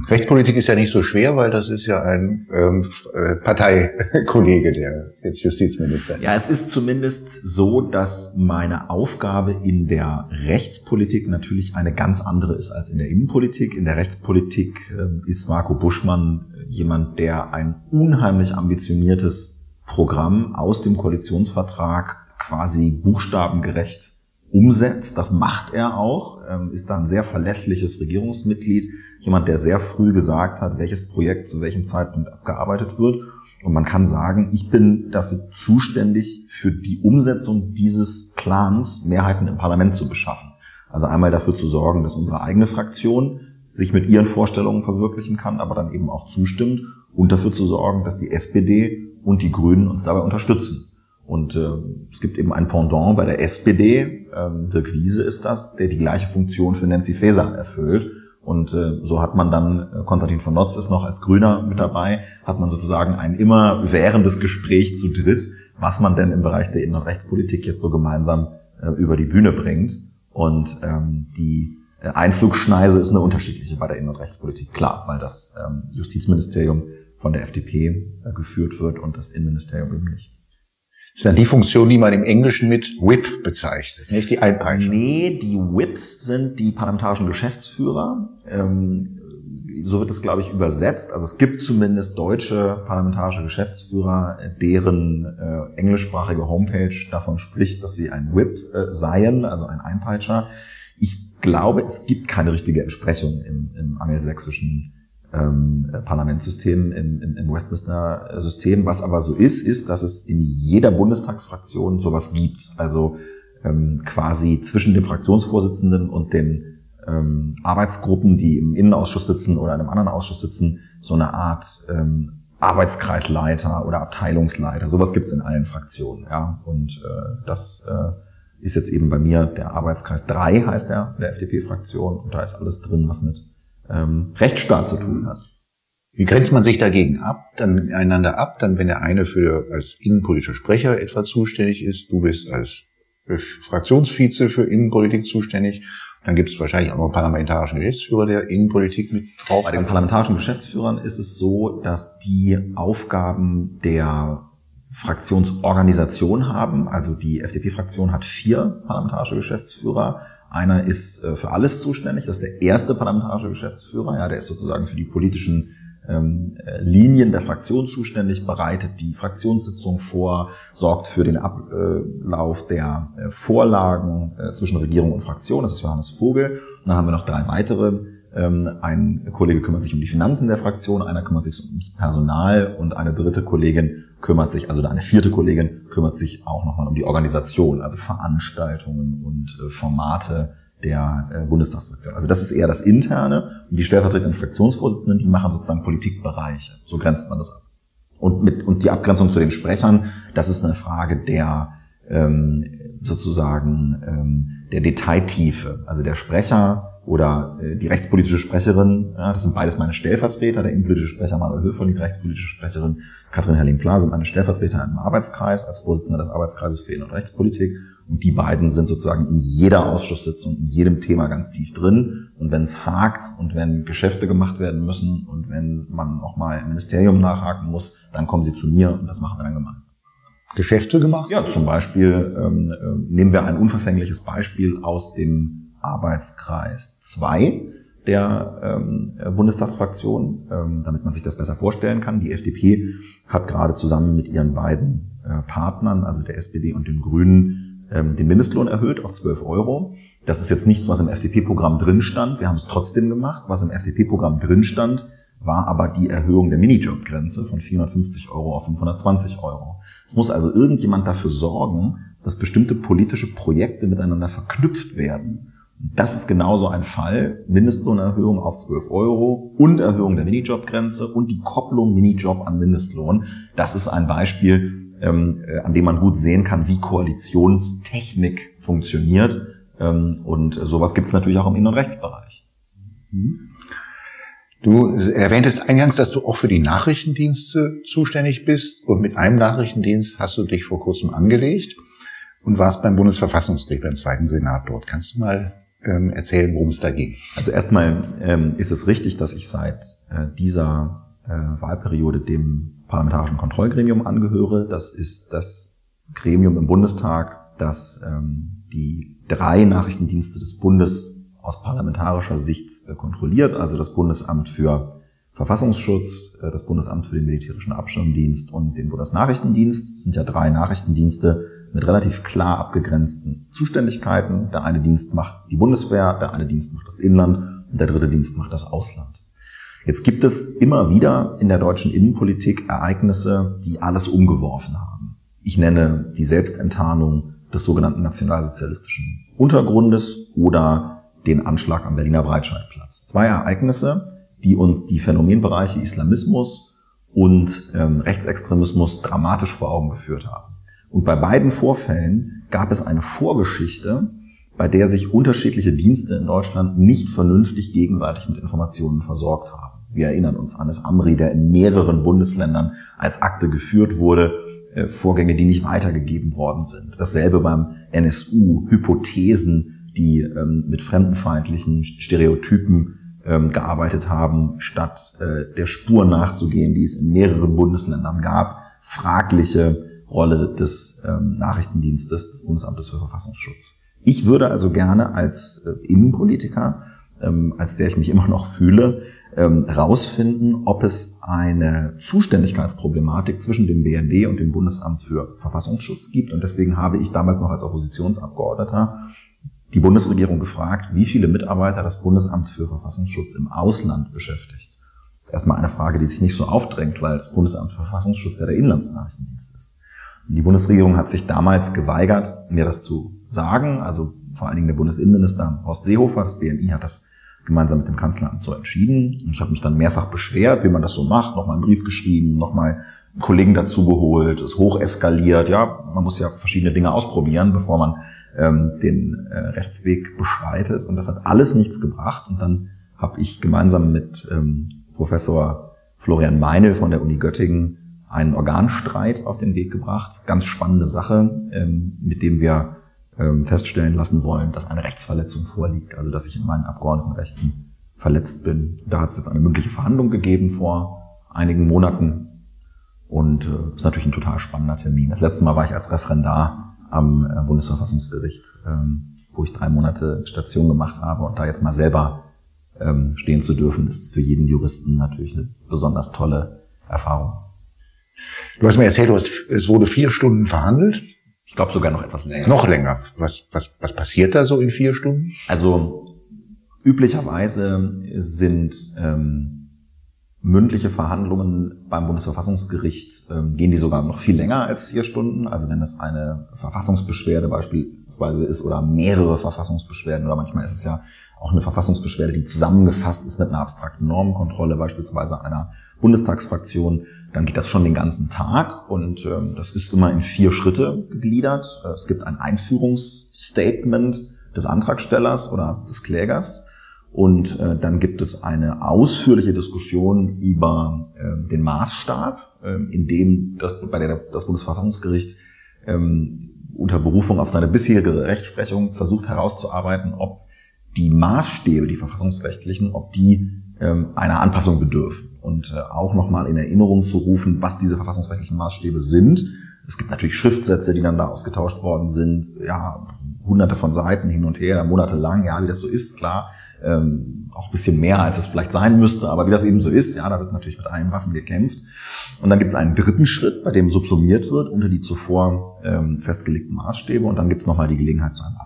Rechtspolitik ist ja nicht so schwer, weil das ist ja ein ähm, äh, Parteikollege, der jetzt Justizminister. Ja, es ist zumindest so, dass meine Aufgabe in der Rechtspolitik natürlich eine ganz andere ist als in der Innenpolitik. In der Rechtspolitik äh, ist Marco Buschmann jemand, der ein unheimlich ambitioniertes Programm aus dem Koalitionsvertrag quasi buchstabengerecht umsetzt. Das macht er auch, ähm, ist dann sehr verlässliches Regierungsmitglied, jemand, der sehr früh gesagt hat, welches Projekt zu welchem Zeitpunkt abgearbeitet wird. Und man kann sagen, ich bin dafür zuständig, für die Umsetzung dieses Plans Mehrheiten im Parlament zu beschaffen. Also einmal dafür zu sorgen, dass unsere eigene Fraktion sich mit ihren Vorstellungen verwirklichen kann, aber dann eben auch zustimmt und dafür zu sorgen, dass die SPD und die Grünen uns dabei unterstützen. Und äh, es gibt eben ein Pendant bei der SPD, ähm, Dirk Wiese ist das, der die gleiche Funktion für Nancy Faeser erfüllt. Und äh, so hat man dann, äh, Konstantin von Notz ist noch als Grüner mit dabei, hat man sozusagen ein immer währendes Gespräch zu dritt, was man denn im Bereich der Innen- und Rechtspolitik jetzt so gemeinsam äh, über die Bühne bringt. Und ähm, die äh, Einflugschneise ist eine unterschiedliche bei der Innen- und Rechtspolitik, klar, weil das ähm, Justizministerium von der FDP äh, geführt wird und das Innenministerium eben nicht. Ist dann die Funktion, die man im Englischen mit Whip bezeichnet, nicht die Einpeitsche. Nee, die Whips sind die parlamentarischen Geschäftsführer. Ähm, so wird es, glaube ich, übersetzt. Also es gibt zumindest deutsche parlamentarische Geschäftsführer, deren äh, englischsprachige Homepage davon spricht, dass sie ein Whip äh, seien, also ein Einpeitscher. Ich glaube, es gibt keine richtige Entsprechung im, im angelsächsischen ähm, Parlamentssystem, im, im, im Westminster-System. Was aber so ist, ist, dass es in jeder Bundestagsfraktion sowas gibt. Also ähm, quasi zwischen dem Fraktionsvorsitzenden und den ähm, Arbeitsgruppen, die im Innenausschuss sitzen oder in einem anderen Ausschuss sitzen, so eine Art ähm, Arbeitskreisleiter oder Abteilungsleiter. Sowas gibt's in allen Fraktionen. Ja? Und äh, das äh, ist jetzt eben bei mir der Arbeitskreis 3, heißt der, der FDP-Fraktion. Und da ist alles drin, was mit ähm, Rechtsstaat zu tun hat. Wie grenzt man sich dagegen ab, dann einander ab, dann wenn der eine für als innenpolitischer Sprecher etwa zuständig ist, du bist als Fraktionsvize für Innenpolitik zuständig, dann gibt es wahrscheinlich auch noch einen parlamentarischen Geschäftsführer, der Innenpolitik mit drauf Bei den parlamentarischen Geschäftsführern ist es so, dass die Aufgaben der Fraktionsorganisation haben. Also die FDP-Fraktion hat vier parlamentarische Geschäftsführer. Einer ist äh, für alles zuständig, das ist der erste parlamentarische Geschäftsführer, ja, der ist sozusagen für die politischen ähm, äh, Linien der Fraktion zuständig, bereitet die Fraktionssitzung vor, sorgt für den Ablauf der äh, Vorlagen zwischen Regierung und Fraktion, das ist Johannes Vogel. Und dann haben wir noch drei weitere. Ähm, ein Kollege kümmert sich um die Finanzen der Fraktion, einer kümmert sich ums Personal und eine dritte Kollegin kümmert sich, also eine vierte Kollegin kümmert sich auch nochmal um die Organisation, also Veranstaltungen und äh, Formate der äh, Bundestagsfraktion. Also das ist eher das Interne. Und die stellvertretenden Fraktionsvorsitzenden, die machen sozusagen Politikbereiche. So grenzt man das ab. Und, mit, und die Abgrenzung zu den Sprechern, das ist eine Frage der ähm, sozusagen ähm, der Detailtiefe. Also der Sprecher oder äh, die rechtspolitische Sprecherin, ja, das sind beides meine Stellvertreter, der innenpolitische Sprecher Manuel Höfer, die rechtspolitische Sprecherin Katrin Herrlin-Pla sind meine Stellvertreter im Arbeitskreis als Vorsitzender des Arbeitskreises für Innen- und Rechtspolitik Und die beiden sind sozusagen in jeder Ausschusssitzung, in jedem Thema ganz tief drin. Und wenn es hakt und wenn Geschäfte gemacht werden müssen und wenn man auch mal im Ministerium nachhaken muss, dann kommen sie zu mir und das machen wir dann gemeinsam. Geschäfte gemacht? Ja, zum Beispiel ähm, äh, nehmen wir ein unverfängliches Beispiel aus dem Arbeitskreis 2 der ähm, Bundestagsfraktion, ähm, damit man sich das besser vorstellen kann. Die FDP hat gerade zusammen mit ihren beiden äh, Partnern, also der SPD und den Grünen, ähm, den Mindestlohn erhöht auf 12 Euro. Das ist jetzt nichts, was im FDP-Programm drin stand. Wir haben es trotzdem gemacht. Was im FDP-Programm drin stand, war aber die Erhöhung der Minijob-Grenze von 450 Euro auf 520 Euro. Es muss also irgendjemand dafür sorgen, dass bestimmte politische Projekte miteinander verknüpft werden. Das ist genauso ein Fall. Mindestlohnerhöhung auf 12 Euro und Erhöhung der Minijobgrenze und die Kopplung Minijob an Mindestlohn. Das ist ein Beispiel, ähm, äh, an dem man gut sehen kann, wie Koalitionstechnik funktioniert. Ähm, und sowas gibt es natürlich auch im Innen- und Rechtsbereich. Du erwähntest eingangs, dass du auch für die Nachrichtendienste zuständig bist und mit einem Nachrichtendienst hast du dich vor kurzem angelegt und warst beim Bundesverfassungsgericht beim zweiten Senat dort. Kannst du mal ähm, erzählen, worum es da ging? Also erstmal ähm, ist es richtig, dass ich seit äh, dieser äh, Wahlperiode dem Parlamentarischen Kontrollgremium angehöre. Das ist das Gremium im Bundestag, das ähm, die drei Nachrichtendienste des Bundes aus parlamentarischer Sicht äh, kontrolliert, also das Bundesamt für Verfassungsschutz, äh, das Bundesamt für den militärischen Abschirmdienst und den Bundesnachrichtendienst. Das sind ja drei Nachrichtendienste mit relativ klar abgegrenzten Zuständigkeiten. Der eine Dienst macht die Bundeswehr, der eine Dienst macht das Inland und der dritte Dienst macht das Ausland. Jetzt gibt es immer wieder in der deutschen Innenpolitik Ereignisse, die alles umgeworfen haben. Ich nenne die Selbstenttarnung des sogenannten nationalsozialistischen Untergrundes oder den Anschlag am Berliner Breitscheidplatz. Zwei Ereignisse, die uns die Phänomenbereiche Islamismus und ähm, Rechtsextremismus dramatisch vor Augen geführt haben. Und bei beiden Vorfällen gab es eine Vorgeschichte, bei der sich unterschiedliche Dienste in Deutschland nicht vernünftig gegenseitig mit Informationen versorgt haben. Wir erinnern uns an das Amri, der in mehreren Bundesländern als Akte geführt wurde, äh, Vorgänge, die nicht weitergegeben worden sind. Dasselbe beim NSU, Hypothesen, die ähm, mit fremdenfeindlichen Stereotypen ähm, gearbeitet haben, statt äh, der Spur nachzugehen, die es in mehreren Bundesländern gab, fragliche Rolle des ähm, Nachrichtendienstes des Bundesamtes für Verfassungsschutz. Ich würde also gerne als äh, Innenpolitiker, ähm, als der ich mich immer noch fühle, ähm, rausfinden, ob es eine Zuständigkeitsproblematik zwischen dem BND und dem Bundesamt für Verfassungsschutz gibt. Und deswegen habe ich damals noch als Oppositionsabgeordneter die Bundesregierung gefragt, wie viele Mitarbeiter das Bundesamt für Verfassungsschutz im Ausland beschäftigt. Das ist erstmal eine Frage, die sich nicht so aufdrängt, weil das Bundesamt für Verfassungsschutz ja der Inlandsnachrichtendienst ist. Die Bundesregierung hat sich damals geweigert, mir das zu sagen. Also vor allen Dingen der Bundesinnenminister Horst Seehofer, das BMI hat das gemeinsam mit dem Kanzleramt so entschieden. Und ich habe mich dann mehrfach beschwert, wie man das so macht, nochmal einen Brief geschrieben, nochmal Kollegen dazugeholt, es hoch eskaliert. Ja, man muss ja verschiedene Dinge ausprobieren, bevor man ähm, den äh, Rechtsweg beschreitet. Und das hat alles nichts gebracht. Und dann habe ich gemeinsam mit ähm, Professor Florian Meinl von der Uni Göttingen einen Organstreit auf den Weg gebracht. Ganz spannende Sache, ähm, mit dem wir ähm, feststellen lassen wollen, dass eine Rechtsverletzung vorliegt, also dass ich in meinen Abgeordnetenrechten verletzt bin. Da hat es jetzt eine mündliche Verhandlung gegeben vor einigen Monaten und äh, ist natürlich ein total spannender Termin. Das letzte Mal war ich als Referendar am äh, Bundesverfassungsgericht, ähm, wo ich drei Monate Station gemacht habe und da jetzt mal selber stehen zu dürfen, ist für jeden Juristen natürlich eine besonders tolle Erfahrung. Du hast mir erzählt, du hast, es wurde vier Stunden verhandelt. Ich glaube sogar noch etwas länger. Noch länger. Was, was, was passiert da so in vier Stunden? Also üblicherweise sind ähm, mündliche Verhandlungen beim Bundesverfassungsgericht, ähm, gehen die sogar noch viel länger als vier Stunden. Also wenn es eine Verfassungsbeschwerde beispielsweise ist oder mehrere Verfassungsbeschwerden oder manchmal ist es ja auch eine Verfassungsbeschwerde, die zusammengefasst ist mit einer abstrakten Normenkontrolle, beispielsweise einer Bundestagsfraktion, dann geht das schon den ganzen Tag und ähm, das ist immer in vier Schritte gegliedert. Äh, es gibt ein Einführungsstatement des Antragstellers oder des Klägers und äh, dann gibt es eine ausführliche Diskussion über äh, den Maßstab, äh, in dem das, bei der das Bundesverfassungsgericht ähm, unter Berufung auf seine bisherige Rechtsprechung versucht herauszuarbeiten, ob die Maßstäbe, die verfassungsrechtlichen, ob die einer Anpassung bedürfen. Und äh, auch nochmal in Erinnerung zu rufen, was diese verfassungsrechtlichen Maßstäbe sind. Es gibt natürlich Schriftsätze, die dann da ausgetauscht worden sind, ja, hunderte von Seiten hin und her, monatelang, ja, wie das so ist, klar. Ähm, auch bisschen mehr, als es vielleicht sein müsste, aber wie das eben so ist, ja, da wird natürlich mit allen Waffen gekämpft. Und dann gibt es einen dritten Schritt, bei dem subsumiert wird unter die zuvor ähm, festgelegten Maßstäbe und dann gibt es nochmal die Gelegenheit zu einem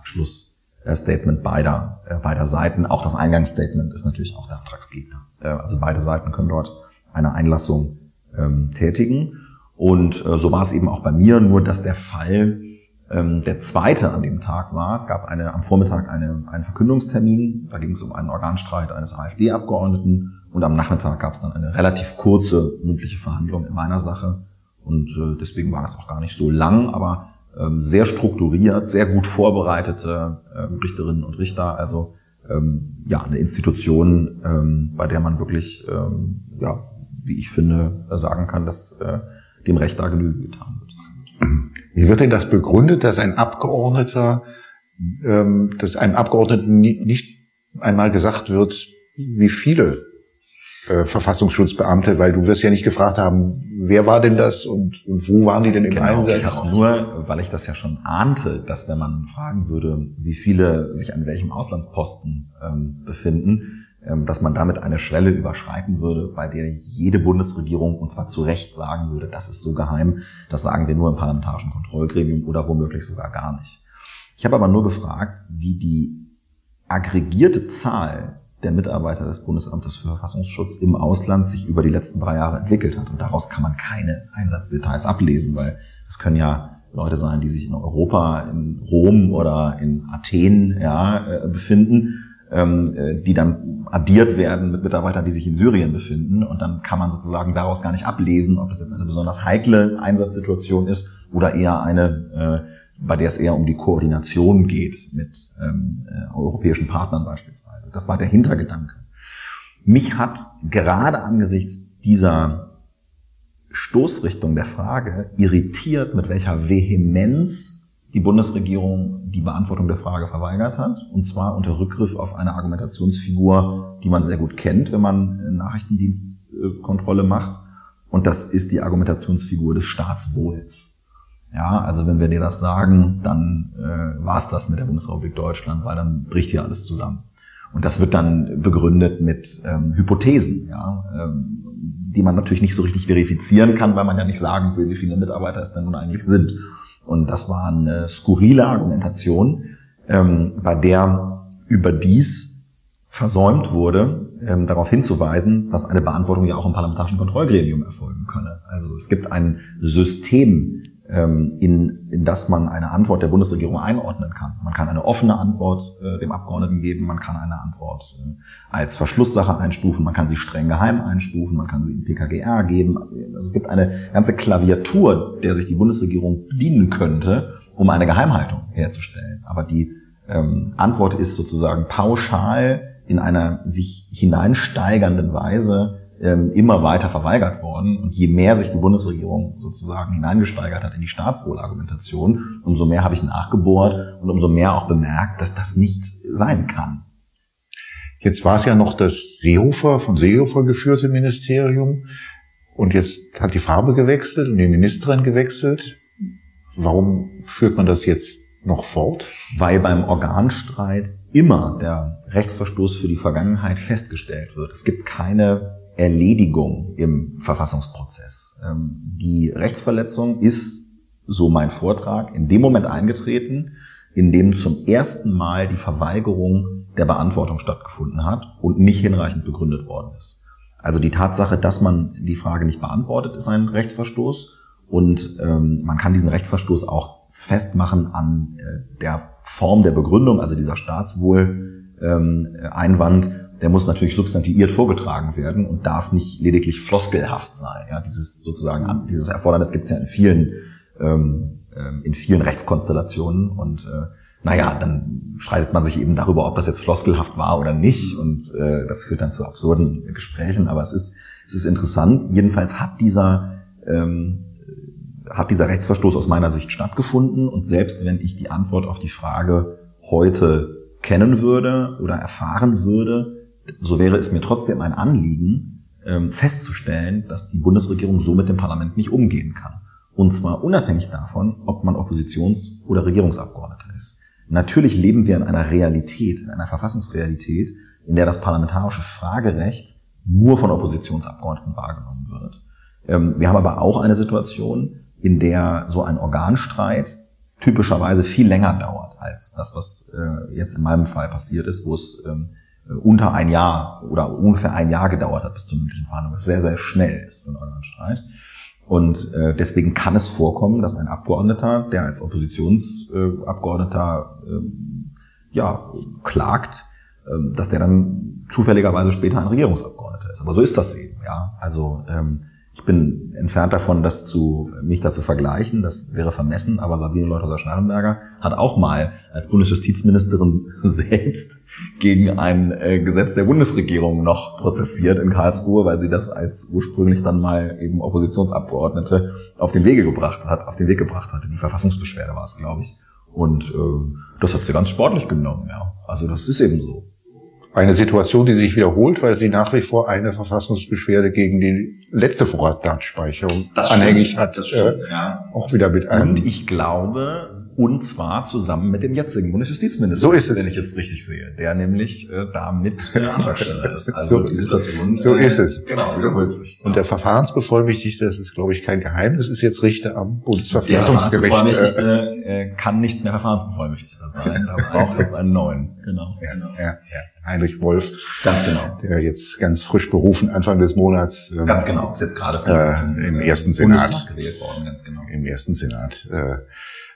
Abschlussstatement beider, äh, beider Seiten. Auch das Eingangsstatement ist natürlich auch der Antragsgegner. Äh, also beide Seiten können dort eine Einlassung ähm, tätigen. Und äh, so war es eben auch bei mir, nur dass der Fall ähm, der zweite an dem Tag war, es gab eine, am Vormittag eine, einen Verkündungstermin, da ging es um einen Organstreit eines AfD-Abgeordneten und am Nachmittag gab es dann eine relativ kurze mündliche Verhandlung in meiner Sache und äh, deswegen war das auch gar nicht so lang, aber sehr strukturiert, sehr gut vorbereitete ähm, Richterinnen und Richter, also ähm, ja eine Institution, ähm, bei der man wirklich, ähm, ja, wie ich finde, sagen kann, dass äh, dem Recht da Genüge getan wird. Wie wird denn das begründet, dass ein Abgeordneter, ähm, dass einem Abgeordneten nicht einmal gesagt wird, wie viele äh, Verfassungsschutzbeamte, weil du wirst ja nicht gefragt haben, wer war denn das und, und wo waren die denn im genau, Einsatz? Genau, nur weil ich das ja schon ahnte, dass wenn man fragen würde, wie viele sich an welchem Auslandsposten ähm, befinden, ähm, dass man damit eine Schwelle überschreiten würde, bei der jede Bundesregierung, und zwar zu Recht, sagen würde, das ist so geheim, das sagen wir nur im parlamentarischen Kontrollgremium oder womöglich sogar gar nicht. Ich habe aber nur gefragt, wie die aggregierte Zahl der Mitarbeiter des Bundesamtes für Verfassungsschutz im Ausland sich über die letzten drei Jahre entwickelt hat. Und daraus kann man keine Einsatzdetails ablesen, weil es können ja Leute sein, die sich in Europa, in Rom oder in Athen ja, äh, befinden ähm, äh, die dann addiert werden mit Mitarbeitern, die sich in Syrien befinden. Und dann kann man sozusagen daraus gar nicht ablesen, ob das jetzt eine besonders heikle Einsatzsituation ist oder eher eine, äh, bei der es eher um die Koordination geht mit ähm, äh, europäischen Partnern beispielsweise. Das war der Hintergedanke. Mich hat gerade angesichts dieser Stoßrichtung der Frage irritiert, mit welcher Vehemenz die Bundesregierung die Beantwortung der Frage verweigert hat. Und zwar unter Rückgriff auf eine Argumentationsfigur, die man sehr gut kennt, wenn man Nachrichtendienstkontrolle macht. Und das ist die Argumentationsfigur des Staatswohls. Ja, also wenn wir dir das sagen, dann äh, war es das mit der Bundesrepublik Deutschland, weil dann bricht hier alles zusammen. Und das wird dann begründet mit ähm, Hypothesen, ja, ähm, die man natürlich nicht so richtig verifizieren kann, weil man ja nicht sagen will, wie viele Mitarbeiter es denn nun eigentlich sind. Und das war eine skurrile Argumentation, ähm, bei der überdies versäumt wurde, ähm, darauf hinzuweisen, dass eine Beantwortung ja auch im parlamentarischen Kontrollgremium erfolgen könne. Also es gibt ein System in, in das man eine Antwort der Bundesregierung einordnen kann. Man kann eine offene Antwort äh, dem Abgeordneten geben, man kann eine Antwort äh, als Verschlusssache einstufen, man kann sie streng geheim einstufen, man kann sie im PKGR geben. Also es gibt eine ganze Klaviatur, der sich die Bundesregierung bedienen könnte, um eine Geheimhaltung herzustellen. Aber die ähm, Antwort ist sozusagen pauschal in einer sich hineinsteigernden Weise ähm, immer weiter verweigert worden. Und je mehr sich die Bundesregierung sozusagen hineingesteigert hat in die Staatswohlargumentation, umso mehr habe ich nachgebohrt und umso mehr auch bemerkt, dass das nicht sein kann. Jetzt war es ja noch das Seehofer, von Seehofer geführte Ministerium. Und jetzt hat die Farbe gewechselt und die Ministerin gewechselt. Warum führt man das jetzt noch fort? Weil beim Organstreit immer der Rechtsverstoß für die Vergangenheit festgestellt wird. Es gibt keine Erledigung im Verfassungsprozess. Ähm, die Rechtsverletzung ist, so mein Vortrag, in dem Moment eingetreten, in dem zum ersten Mal die Verweigerung der Beantwortung stattgefunden hat und nicht hinreichend begründet worden ist. Also die Tatsache, dass man die Frage nicht beantwortet, ist ein Rechtsverstoß und ähm, man kann diesen Rechtsverstoß auch festmachen an äh, der Form der Begründung, also dieser Staatswohl-Einwand, ähm, der muss natürlich substantiiert vorgetragen werden und darf nicht lediglich floskelhaft sein. Ja, dieses sozusagen dieses Erfordernis gibt es ja in vielen ähm, ähm, in vielen Rechtskonstellationen und äh, naja, dann streitet man sich eben darüber, ob das jetzt floskelhaft war oder nicht und äh, das führt dann zu absurden Gesprächen. Aber es ist es ist interessant. Jedenfalls hat dieser ähm, hat dieser Rechtsverstoß aus meiner Sicht stattgefunden. Und selbst wenn ich die Antwort auf die Frage heute kennen würde oder erfahren würde, so wäre es mir trotzdem ein Anliegen, ähm, festzustellen, dass die Bundesregierung so mit dem Parlament nicht umgehen kann. Und zwar unabhängig davon, ob man Oppositions- oder Regierungsabgeordneter ist. Natürlich leben wir in einer Realität, in einer Verfassungsrealität, in der das parlamentarische Fragerecht nur von Oppositionsabgeordneten wahrgenommen wird. Ähm, wir haben aber auch eine Situation, in der so ein Organstreit typischerweise viel länger dauert als das, was äh, jetzt in meinem Fall passiert ist, wo es ähm, unter ein Jahr oder ungefähr ein Jahr gedauert hat bis zur mündlichen Verhandlung, was sehr, sehr schnell ist für einen Organstreit. Und äh, deswegen kann es vorkommen, dass ein Abgeordneter, der als Oppositionsabgeordneter äh, ja, klagt, äh, dass der dann zufälligerweise später ein Regierungsabgeordneter ist. Aber so ist das eben. Ja, also ähm, ich bin entfernt davon, das zu, mich dazu vergleichen. Das wäre vermessen. Aber Sabine Leuthauser-Schnarrenberger hat auch mal als Bundesjustizministerin [LAUGHS] selbst gegen ein äh, Gesetz der Bundesregierung noch prozessiert in Karlsruhe, weil sie das als ursprünglich dann mal eben Oppositionsabgeordnete auf den Wege gebracht hat, auf den Weg gebracht hatte. Die Verfassungsbeschwerde war es, glaube ich. Und äh, das hat sie ganz sportlich genommen, ja. Also das ist eben so eine Situation, die sich wiederholt, weil sie nach wie vor eine Verfassungsbeschwerde gegen die letzte Vorratsdatenspeicherung anhängig hat. Das stimmt, äh, ja. Auch wieder mit einem. Und ich glaube, und zwar zusammen mit dem jetzigen Bundesjustizminister. So ist es. Wenn ich es richtig sehe. Der nämlich äh, da mit Antragsteller ist. [LAUGHS] Also so, die Situation. So äh, ist es. Genau, wiederholt sich. Und der Verfahrensbevollmächtigte, das ist, glaube ich, kein Geheimnis, ist jetzt Richter am Bundesverfassungsgericht. Der äh, äh, kann nicht mehr Verfahrensbevollmächtigter sein. Da braucht jetzt einen neuen. Genau. Ja, genau. Ja, ja. Heinrich Wolf. Ganz genau. Der jetzt ganz frisch berufen Anfang des Monats. Ähm, ganz genau. Ist jetzt gerade äh, im ersten Senat. gewählt worden, ganz genau. Im ersten Senat. Äh,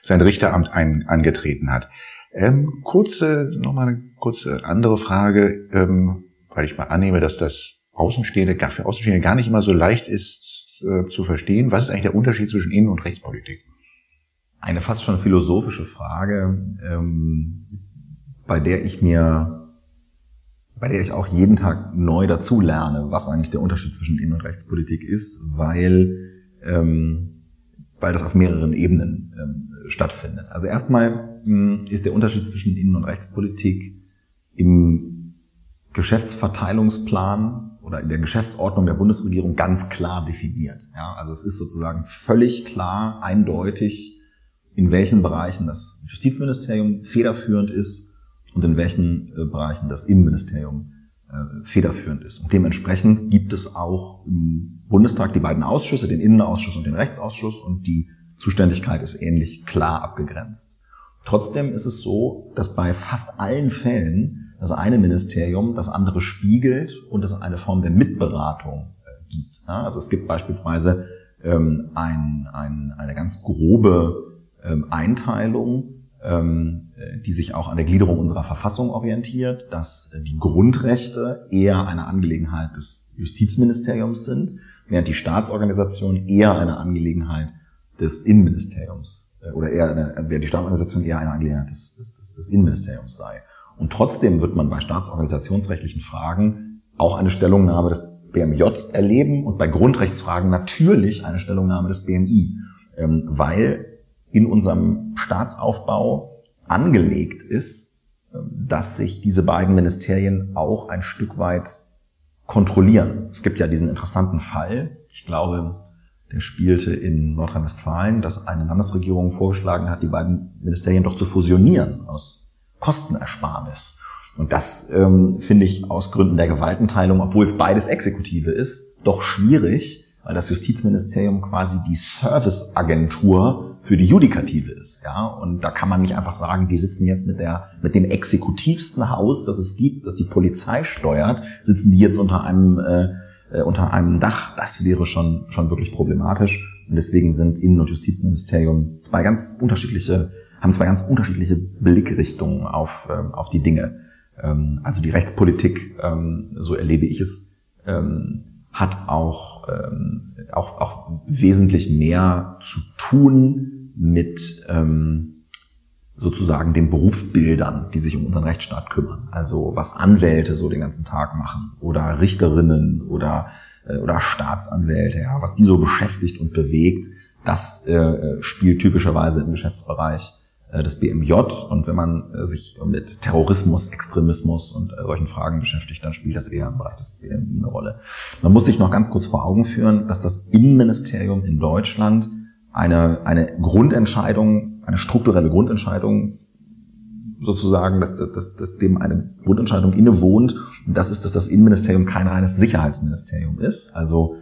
sein Richteramt ein, angetreten hat. Ähm, kurze, nochmal eine kurze andere Frage, ähm, weil ich mal annehme, dass das Außenstehende, für Außenstehende gar nicht immer so leicht ist äh, zu verstehen. Was ist eigentlich der Unterschied zwischen Innen- und Rechtspolitik? Eine fast schon philosophische Frage, ähm, bei der ich mir bei der ich auch jeden Tag neu dazu lerne, was eigentlich der Unterschied zwischen Innen- und Rechtspolitik ist, weil, ähm, weil das auf mehreren Ebenen ähm, stattfindet. Also erstmal hm, ist der Unterschied zwischen Innen- und Rechtspolitik im Geschäftsverteilungsplan oder in der Geschäftsordnung der Bundesregierung ganz klar definiert. Ja, also es ist sozusagen völlig klar, eindeutig, in welchen Bereichen das Justizministerium federführend ist und in welchen äh, Bereichen das Innenministerium äh, federführend ist. Und dementsprechend gibt es auch im Bundestag die beiden Ausschüsse, den Innenausschuss und den Rechtsausschuss und die Zuständigkeit ist ähnlich klar abgegrenzt. Trotzdem ist es so, dass bei fast allen Fällen das eine Ministerium das andere spiegelt und es eine Form der Mitberatung äh, gibt. Also es gibt beispielsweise ähm, ein, ein, eine ganz grobe ähm, Einteilung, ähm, die sich auch an der Gliederung unserer Verfassung orientiert, dass die Grundrechte eher eine Angelegenheit des Justizministeriums sind, während die Staatsorganisation eher eine Angelegenheit des Innenministeriums äh, oder eher eine, wäre die Staatsorganisation eher eine Angelegenheit des, des, des, des Innenministeriums sei. Und trotzdem wird man bei staatsorganisationsrechtlichen Fragen auch eine Stellungnahme des BMJ erleben und bei Grundrechtsfragen natürlich eine Stellungnahme des BMI, ähm, weil in unserem Staatsaufbau angelegt ist, ähm, dass sich diese beiden Ministerien auch ein Stück weit kontrollieren. Es gibt ja diesen interessanten Fall, ich glaube, der spielte in Nordrhein-Westfalen, dass eine Landesregierung vorgeschlagen hat, die beiden Ministerien doch zu fusionieren aus Kostenersparnis. Und das ähm, finde ich aus Gründen der Gewaltenteilung, obwohl es beides Exekutive ist, doch schwierig, weil das Justizministerium quasi die Serviceagentur für die Judikative ist, ja. Und da kann man nicht einfach sagen, die sitzen jetzt mit der, mit dem exekutivsten Haus, das es gibt, das die Polizei steuert, sitzen die jetzt unter einem äh, äh, unter einem Dach, das wäre schon, schon wirklich problematisch. Und deswegen sind Innen- und Justizministerium zwei ganz unterschiedliche, haben zwei ganz unterschiedliche Blickrichtungen auf, ähm, auf die Dinge. Ähm, also die Rechtspolitik, ähm, so erlebe ich es, ähm, hat auch, ähm, auch, auch wesentlich mehr zu tun mit ähm, sozusagen den Berufsbildern, die sich um unseren Rechtsstaat kümmern. Also was Anwälte so den ganzen Tag machen oder Richterinnen oder, äh, oder Staatsanwälte, ja, was die so beschäftigt und bewegt, Das äh, spielt typischerweise im Geschäftsbereich äh, des BMJ. Und wenn man äh, sich mit Terrorismus, Extremismus und äh, solchen Fragen beschäftigt, dann spielt das eher im Bereich des BMI eine Rolle. Man muss sich noch ganz kurz vor Augen führen, dass das Innenministerium in Deutschland eine, eine Grundentscheidung, eine strukturelle Grundentscheidung sozusagen, dass, dass, dass, dass dem eine Grundentscheidung innewohnt. Und das ist, dass das Innenministerium kein reines Sicherheitsministerium ist. Also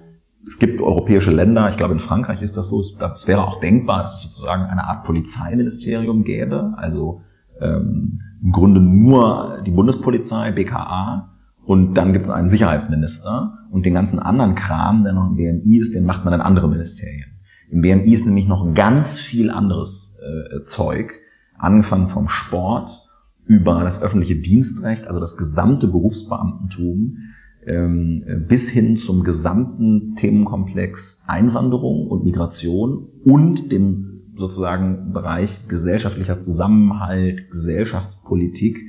es gibt europäische Länder, ich glaube in Frankreich ist das so, es, wäre auch denkbar, dass es sozusagen eine Art Polizeiministerium gäbe, also ähm, im Grunde nur die Bundespolizei, BKA, und dann gibt es einen Sicherheitsminister und den ganzen anderen Kram, der noch im BMI ist, den macht man in andere Ministerien. Im BMI ist nämlich noch ganz viel anderes äh, Zeug, angefangen vom Sport über das öffentliche Dienstrecht, also das gesamte Berufsbeamtentum, ähm, bis hin zum gesamten Themenkomplex Einwanderung und Migration und dem sozusagen Bereich gesellschaftlicher Zusammenhalt, Gesellschaftspolitik,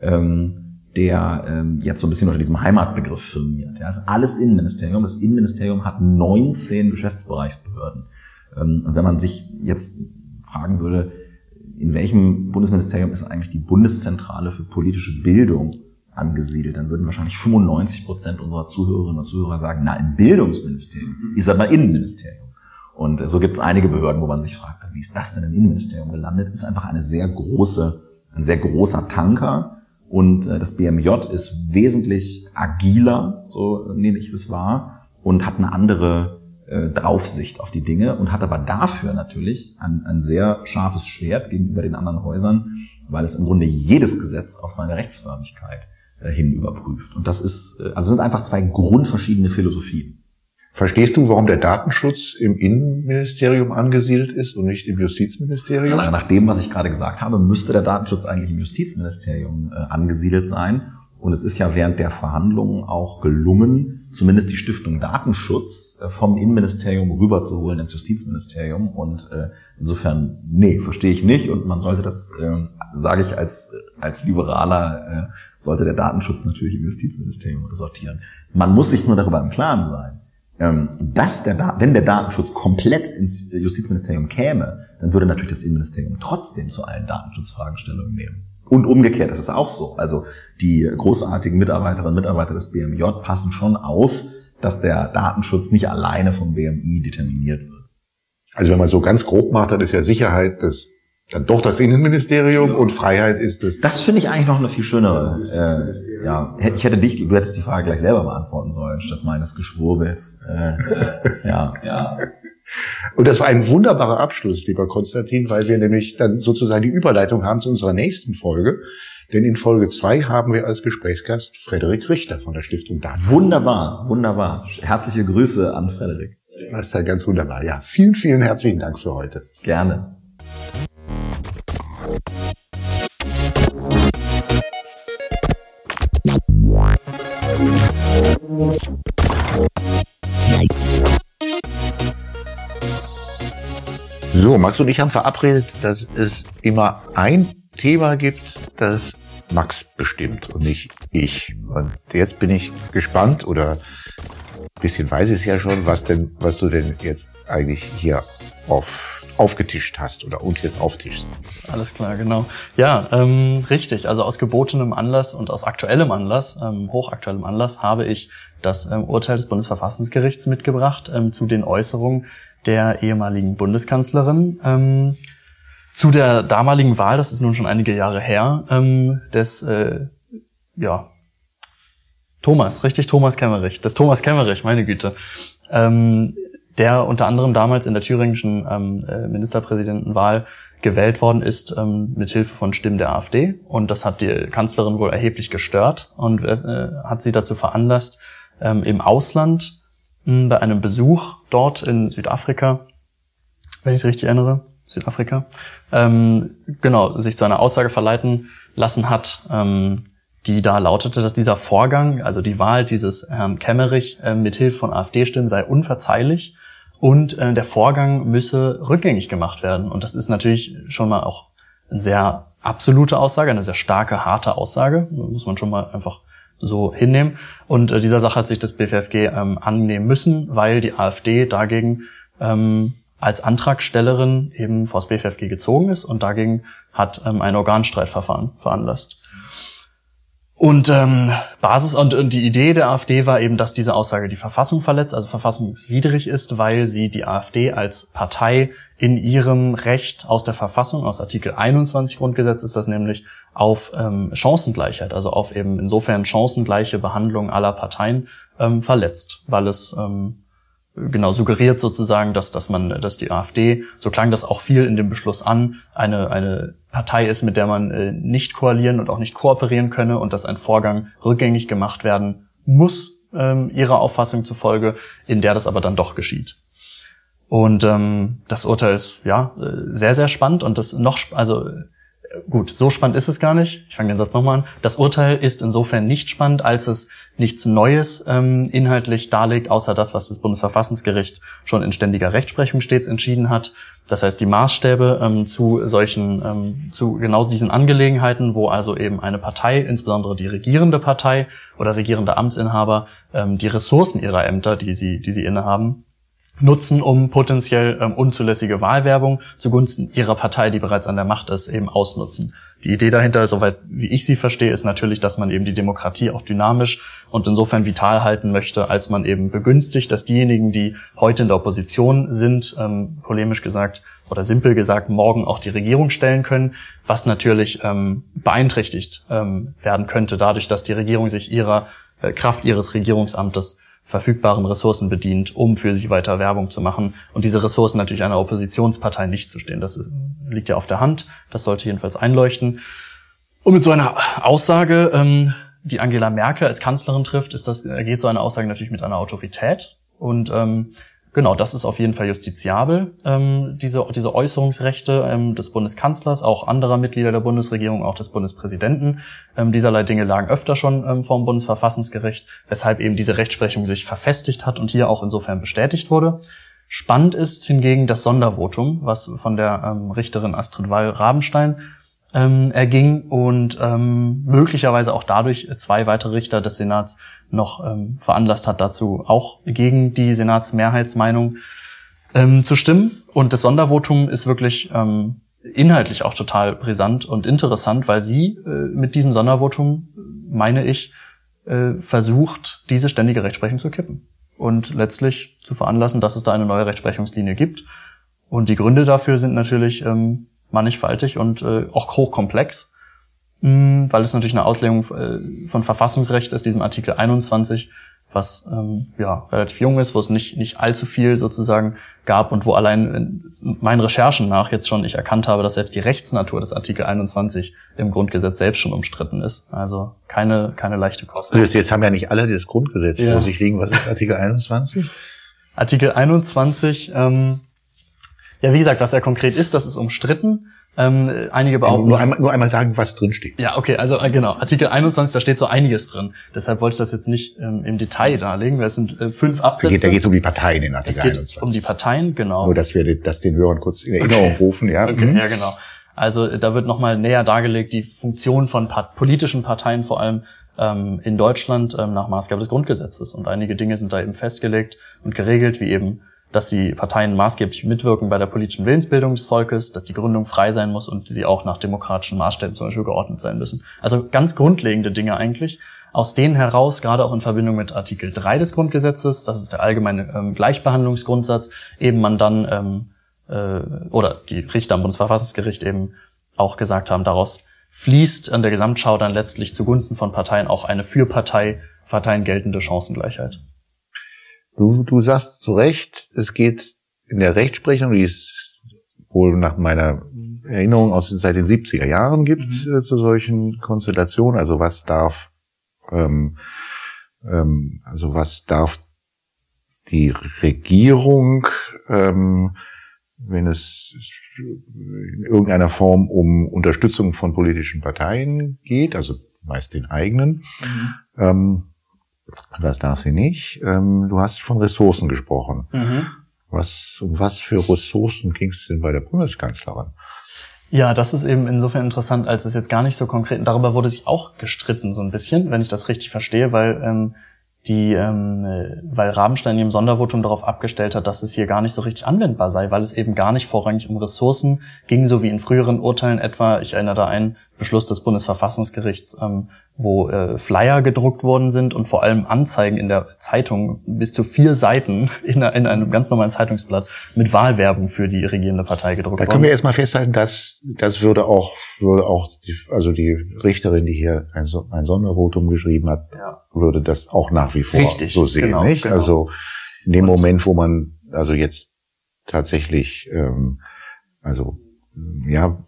ähm, der ähm, jetzt so ein bisschen unter diesem Heimatbegriff firmiert. Ja, das ist alles Innenministerium. Das Innenministerium hat 19 Geschäftsbereichsbehörden. Und wenn man sich jetzt fragen würde, in welchem Bundesministerium ist eigentlich die Bundeszentrale für politische Bildung angesiedelt, dann würden wahrscheinlich 95 Prozent unserer Zuhörerinnen und Zuhörer sagen, na, im Bildungsministerium ist aber Innenministerium. Und so gibt es einige Behörden, wo man sich fragt, wie ist das denn im Innenministerium gelandet? Ist einfach eine sehr große, ein sehr großer Tanker. Und äh, das BMJ ist wesentlich agiler, so nehme ich das wahr, und hat eine andere äh, Draufsicht auf die Dinge und hat aber dafür natürlich ein, ein sehr scharfes Schwert gegenüber den anderen Häusern, weil es im Grunde jedes Gesetz auf seine Rechtsförmigkeit äh, hin überprüft. Und das ist, äh, also sind einfach zwei grundverschiedene Philosophien. Verstehst du, warum der Datenschutz im Innenministerium angesiedelt ist und nicht im Justizministerium? Nach dem, was ich gerade gesagt habe, müsste der Datenschutz eigentlich im Justizministerium äh, angesiedelt sein. Und es ist ja während der Verhandlungen auch gelungen, zumindest die Stiftung Datenschutz äh, vom Innenministerium rüberzuholen ins Justizministerium. Und äh, insofern, nee, verstehe ich nicht. Und man sollte das, äh, sage ich als, als Liberaler, äh, sollte der Datenschutz natürlich im Justizministerium sortieren. Man muss sich nur darüber im Klaren sein, ähm, dass der, da wenn der Datenschutz komplett ins Justizministerium käme, dann würde natürlich das Innenministerium trotzdem zu allen Datenschutzfragen Stellung nehmen. Und umgekehrt ist es auch so. Also die großartigen Mitarbeiterinnen und Mitarbeiter des BMJ passen schon auf, dass der Datenschutz nicht alleine vom BMI determiniert wird. Also wenn man so ganz grob macht, dann ist ja Sicherheit das dann doch das Innenministerium und Freiheit ist es. Das finde ich eigentlich noch eine viel schönere. Äh, ja, ich hätte dich, du hättest die Frage gleich selber beantworten sollen statt meines Geschwurbels. Äh, [LAUGHS] ja, ja. Und das war ein wunderbarer Abschluss, lieber Konstantin, weil wir nämlich dann sozusagen die Überleitung haben zu unserer nächsten Folge. Denn in Folge zwei haben wir als Gesprächsgast Frederik Richter von der Stiftung Daten. Wunderbar, wunderbar. Herzliche Grüße an Frederik. Das ist ja ganz wunderbar. Ja, vielen, vielen herzlichen Dank für heute. Gerne. So, Max und ich haben verabredet, dass es immer ein Thema gibt, das Max bestimmt und nicht ich. Und jetzt bin ich gespannt oder ein bisschen weiß ich es ja schon, was denn, was du denn jetzt eigentlich hier auf, aufgetischt hast oder uns jetzt auftischst. Alles klar, genau. Ja, ähm, richtig. Also aus gebotenem Anlass und aus aktuellem Anlass, ähm, hochaktuellem Anlass, habe ich das ähm, Urteil des Bundesverfassungsgerichts mitgebracht ähm, zu den Äußerungen der ehemaligen Bundeskanzlerin ähm, zu der damaligen Wahl, das ist nun schon einige Jahre her, ähm, des äh, ja Thomas, richtig Thomas Kemmerich, des Thomas Kemmerich, meine Güte, ähm, der unter anderem damals in der thüringischen ähm, äh, Ministerpräsidentenwahl gewählt worden ist ähm, mit Hilfe von Stimmen der AfD. Und das hat die Kanzlerin wohl erheblich gestört und äh, hat sie dazu veranlasst, ähm, im Ausland bei einem Besuch dort in Südafrika, wenn ich es richtig erinnere, Südafrika, ähm, genau, sich zu einer Aussage verleiten lassen hat, ähm, die da lautete, dass dieser Vorgang, also die Wahl dieses Herrn Kemmerich äh, mit Hilfe von AfD-Stimmen sei unverzeihlich und äh, der Vorgang müsse rückgängig gemacht werden. Und das ist natürlich schon mal auch eine sehr absolute Aussage, eine sehr starke, harte Aussage, muss man schon mal einfach so hinnehmen. Und äh, dieser Sache hat sich das BFFG ähm, annehmen müssen, weil die AfD dagegen ähm, als Antragstellerin eben vor das BFFG gezogen ist und dagegen hat ähm, ein Organstreitverfahren veranlasst. Und ähm, Basis und, und die Idee der AfD war eben, dass diese Aussage die Verfassung verletzt, also verfassungswidrig ist, weil sie die AfD als Partei in ihrem Recht aus der Verfassung, aus Artikel 21 Grundgesetz ist das nämlich, auf ähm, Chancengleichheit, also auf eben insofern chancengleiche Behandlung aller Parteien ähm, verletzt, weil es ähm, genau suggeriert sozusagen, dass, dass man, dass die AfD, so klang das auch viel in dem Beschluss an, eine, eine Partei ist, mit der man äh, nicht koalieren und auch nicht kooperieren könne und dass ein Vorgang rückgängig gemacht werden muss, ähm, ihrer Auffassung zufolge, in der das aber dann doch geschieht. Und ähm, das Urteil ist ja äh, sehr, sehr spannend und das noch, also Gut, so spannend ist es gar nicht. Ich fange den Satz nochmal an. Das Urteil ist insofern nicht spannend, als es nichts Neues ähm, inhaltlich darlegt, außer das, was das Bundesverfassungsgericht schon in ständiger Rechtsprechung stets entschieden hat. Das heißt, die Maßstäbe ähm, zu solchen, ähm, zu genau diesen Angelegenheiten, wo also eben eine Partei, insbesondere die regierende Partei oder regierende Amtsinhaber, ähm, die Ressourcen ihrer Ämter, die sie, die sie innehaben, nutzen, um potenziell ähm, unzulässige Wahlwerbung zugunsten ihrer Partei, die bereits an der Macht ist, eben ausnutzen. Die Idee dahinter, soweit wie ich sie verstehe, ist natürlich, dass man eben die Demokratie auch dynamisch und insofern vital halten möchte, als man eben begünstigt, dass diejenigen, die heute in der Opposition sind, ähm, polemisch gesagt oder simpel gesagt, morgen auch die Regierung stellen können, was natürlich ähm, beeinträchtigt ähm, werden könnte, dadurch, dass die Regierung sich ihrer äh, Kraft ihres Regierungsamtes verfügbaren Ressourcen bedient, um für sie weiter Werbung zu machen und diese Ressourcen natürlich einer Oppositionspartei nicht zu stehen. Das liegt ja auf der Hand. Das sollte jedenfalls einleuchten. Und mit so einer Aussage, ähm, die Angela Merkel als Kanzlerin trifft, ist das, geht so eine Aussage natürlich mit einer Autorität. Und ähm, Genau, das ist auf jeden Fall justiziabel, ähm, diese, diese Äußerungsrechte ähm, des Bundeskanzlers, auch anderer Mitglieder der Bundesregierung, auch des Bundespräsidenten. Ähm, dieserlei Dinge lagen öfter schon ähm, vor dem Bundesverfassungsgericht, weshalb eben diese Rechtsprechung sich verfestigt hat und hier auch insofern bestätigt wurde. Spannend ist hingegen das Sondervotum, was von der ähm, Richterin Astrid Wall-Rabenstein ähm, erging und ähm, möglicherweise auch dadurch zwei weitere Richter des Senats noch ähm, veranlasst hat, dazu auch gegen die Senatsmehrheitsmeinung ähm, zu stimmen. Und das Sondervotum ist wirklich ähm, inhaltlich auch total brisant und interessant, weil sie äh, mit diesem Sondervotum, meine ich, äh, versucht, diese ständige Rechtsprechung zu kippen und letztlich zu veranlassen, dass es da eine neue Rechtsprechungslinie gibt. Und die Gründe dafür sind natürlich ähm, mannigfaltig und äh, auch hochkomplex, mh, mm, weil es natürlich eine Auslegung äh, von Verfassungsrecht ist, diesem Artikel 21, was ähm, ja relativ jung ist, wo es nicht nicht allzu viel sozusagen gab und wo allein in meinen Recherchen nach jetzt schon ich erkannt habe, dass selbst die Rechtsnatur des Artikel 21 im Grundgesetz selbst schon umstritten ist. Also keine keine leichte Kost. Also jetzt haben ja nicht alle das Grundgesetz ja. vor sich liegen. Was ist Artikel 21? Artikel 21 ähm, ja, wie gesagt, was er konkret ist, das ist umstritten. Ähm, einige behaupten. Nur einmal, nur einmal sagen, was drin steht. Ja, okay, also äh, genau. Artikel 21, da steht so einiges drin. Deshalb wollte ich das jetzt nicht ähm, im Detail darlegen, weil es sind äh, fünf Absätze. Da geht es um die Parteien in Artikel es geht 21. Um die Parteien, genau. Nur, dass wir das den Hörern kurz in Erinnerung okay. rufen, ja. Okay, mhm. ja, genau. Also da wird nochmal näher dargelegt, die Funktion von part politischen Parteien vor allem ähm, in Deutschland ähm, nach Maßgabe des Grundgesetzes. Und einige Dinge sind da eben festgelegt und geregelt, wie eben dass die Parteien maßgeblich mitwirken bei der politischen Willensbildung des Volkes, dass die Gründung frei sein muss und sie auch nach demokratischen Maßstäben zum Beispiel geordnet sein müssen. Also ganz grundlegende Dinge eigentlich. Aus denen heraus, gerade auch in Verbindung mit Artikel 3 des Grundgesetzes, das ist der allgemeine ähm, Gleichbehandlungsgrundsatz, eben man dann, ähm, äh, oder die Richter am Bundesverfassungsgericht eben auch gesagt haben, daraus fließt an der Gesamtschau dann letztlich zugunsten von Parteien auch eine für Partei, Parteien geltende Chancengleichheit. Du, du sagst zu Recht, es geht in der Rechtsprechung, die es wohl nach meiner Erinnerung aus seit den 70er Jahren gibt, mhm. äh, zu solchen Konstellationen. Also was darf, ähm, ähm, also was darf die Regierung, ähm, wenn es in irgendeiner Form um Unterstützung von politischen Parteien geht, also meist den eigenen, mhm. ähm, das darf sie nicht. Ähm, du hast von Ressourcen gesprochen. Mhm. Was, um was für Ressourcen ging es denn bei der Bundeskanzlerin? Ja, das ist eben insofern interessant, als es jetzt gar nicht so konkret, darüber wurde sich auch gestritten so ein bisschen, wenn ich das richtig verstehe, weil ähm, die, ähm, weil Rabenstein in ihrem Sondervotum darauf abgestellt hat, dass es hier gar nicht so richtig anwendbar sei, weil es eben gar nicht vorrangig um Ressourcen ging, so wie in früheren Urteilen etwa. Ich erinnere da ein Beschluss des Bundesverfassungsgerichts, ähm, wo äh, Flyer gedruckt worden sind und vor allem Anzeigen in der Zeitung bis zu vier Seiten [LAUGHS] in, in einem ganz normalen Zeitungsblatt mit Wahlwerbung für die regierende Partei gedruckt worden. Da können wir erstmal festhalten, dass das würde auch würde auch die, also die Richterin, die hier ein, ein Sondervotum geschrieben hat, ja. würde das auch nach wie vor Richtig, so sehen, genau, nicht? Genau. Also in dem und Moment, wo man also jetzt tatsächlich ähm, also ja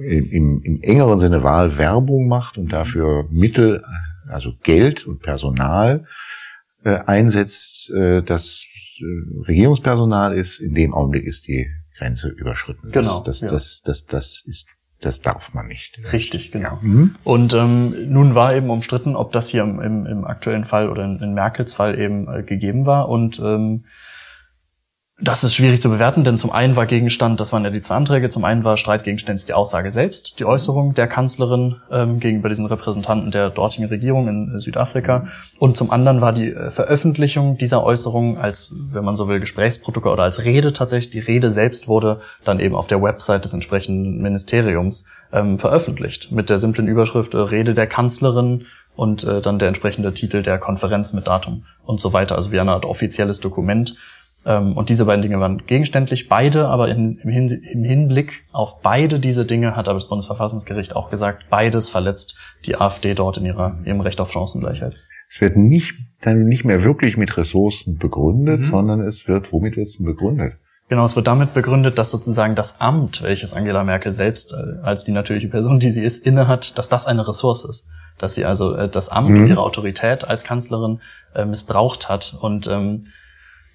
im, im engeren Sinne Wahlwerbung macht und dafür Mittel, also Geld und Personal äh, einsetzt, äh, das äh, Regierungspersonal ist, in dem Augenblick ist die Grenze überschritten. Genau. Das, das, ja. das, das, das ist das darf man nicht. Richtig, genau. Ja. Mhm. Und ähm, nun war eben umstritten, ob das hier im, im, im aktuellen Fall oder in, in Merkels Fall eben äh, gegeben war. Und ähm, das ist schwierig zu bewerten, denn zum einen war Gegenstand, das waren ja die zwei Anträge, zum einen war streitgegenständlich die Aussage selbst, die Äußerung der Kanzlerin ähm, gegenüber diesen Repräsentanten der dortigen Regierung in äh, Südafrika. Und zum anderen war die äh, Veröffentlichung dieser Äußerung als, wenn man so will, Gesprächsprotokoll oder als Rede tatsächlich, die Rede selbst wurde dann eben auf der Website des entsprechenden Ministeriums ähm, veröffentlicht. Mit der simplen Überschrift äh, Rede der Kanzlerin und äh, dann der entsprechende Titel der Konferenz mit Datum und so weiter, also wie eine Art offizielles Dokument und diese beiden Dinge waren gegenständlich, beide, aber im, Hin im, Hinblick auf beide diese Dinge hat aber das Bundesverfassungsgericht auch gesagt, beides verletzt die AfD dort in ihrer, ihrem Recht auf Chancengleichheit. Es wird nicht, dann nicht mehr wirklich mit Ressourcen begründet, mhm. sondern es wird, womit wird es denn begründet? Genau, es wird damit begründet, dass sozusagen das Amt, welches Angela Merkel selbst äh, als die natürliche Person, die sie ist, innehat, dass das eine Ressource ist. Dass sie also äh, das Amt mhm. und ihre Autorität als Kanzlerin äh, missbraucht hat. Und ähm,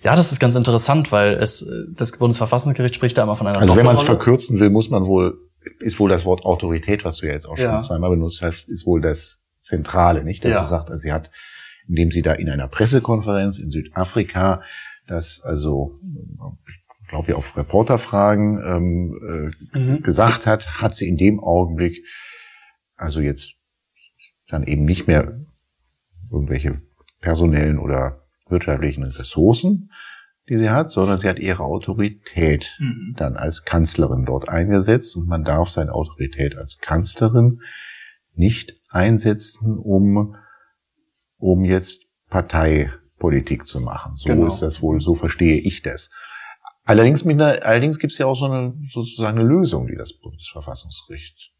ja, das ist ganz interessant, weil es das Bundesverfassungsgericht spricht da immer von einer Also wenn man es verkürzen will, muss man wohl ist wohl das Wort Autorität, was du ja jetzt auch schon ja. zweimal benutzt hast, ist wohl das Zentrale, nicht? Dass ja. sie sagt, also sie hat, indem sie da in einer Pressekonferenz in Südafrika das also glaube ich auf Reporterfragen ähm, äh, mhm. gesagt hat, hat sie in dem Augenblick also jetzt dann eben nicht mehr irgendwelche personellen oder wirtschaftlichen Ressourcen, die sie hat, sondern sie hat ihre Autorität mhm. dann als Kanzlerin dort eingesetzt und man darf seine Autorität als Kanzlerin nicht einsetzen, um, um jetzt Parteipolitik zu machen. So genau. ist das wohl, so verstehe ich das. Allerdings, mit einer, allerdings gibt es ja auch so eine sozusagen eine Lösung, die das Bundesverfassungsgericht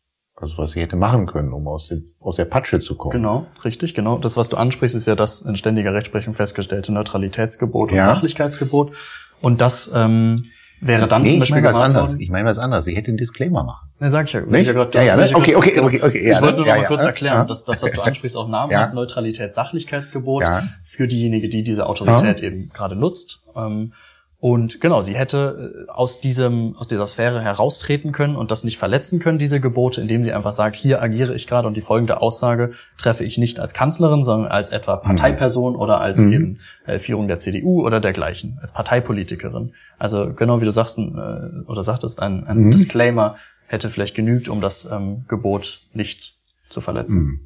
also was sie hätte machen können, um aus, den, aus der Patsche zu kommen. Genau, richtig, genau. Das, was du ansprichst, ist ja das in ständiger Rechtsprechung festgestellte Neutralitätsgebot ja. und Sachlichkeitsgebot. Und das ähm, wäre dann nee, zum Beispiel ich meine was anderes. Ich meine was anderes. Sie hätte einen Disclaimer machen. Ne, sag ich ja. Nicht? Ich ja, grad, ja, ja, ne? okay, okay, okay, okay, okay. Ich ja, wollte nur ja, noch mal kurz erklären, dass das, was du ansprichst, auch Namen ja. hat, Neutralität, Sachlichkeitsgebot für diejenige, die diese Autorität eben gerade nutzt. Ähm, und genau, sie hätte äh, aus diesem, aus dieser Sphäre heraustreten können und das nicht verletzen können, diese Gebote, indem sie einfach sagt, hier agiere ich gerade und die folgende Aussage treffe ich nicht als Kanzlerin, sondern als etwa mhm. Parteiperson oder als mhm. eben äh, Führung der CDU oder dergleichen, als Parteipolitikerin. Also genau wie du sagst, äh, oder sagtest, ein, ein mhm. Disclaimer hätte vielleicht genügt, um das ähm, Gebot nicht zu verletzen. Mhm.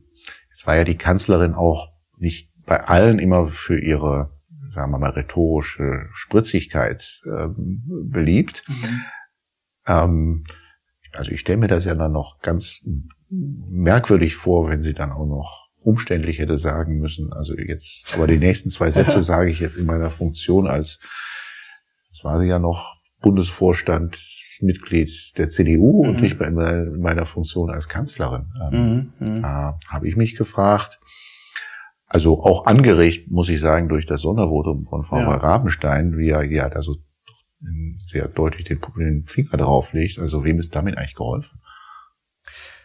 Es war ja die Kanzlerin auch nicht bei allen immer für ihre sagen wir mal, rhetorische Spritzigkeit ähm, beliebt. Mhm. Ähm, also ich stelle mir das ja dann noch ganz merkwürdig vor, wenn sie dann auch noch umständlich hätte sagen müssen. Also jetzt, aber die nächsten zwei [LAUGHS] Sätze sage ich jetzt in meiner Funktion als, das war sie ja noch, Bundesvorstand, Mitglied der CDU mhm. und nicht in meiner Funktion als Kanzlerin. Ähm, mhm. Da habe ich mich gefragt, also auch angeregt, muss ich sagen, durch das Sondervotum von Frau ja. Rabenstein, wie er ja also sehr deutlich den, den Finger drauf legt. Also wem ist damit eigentlich geholfen?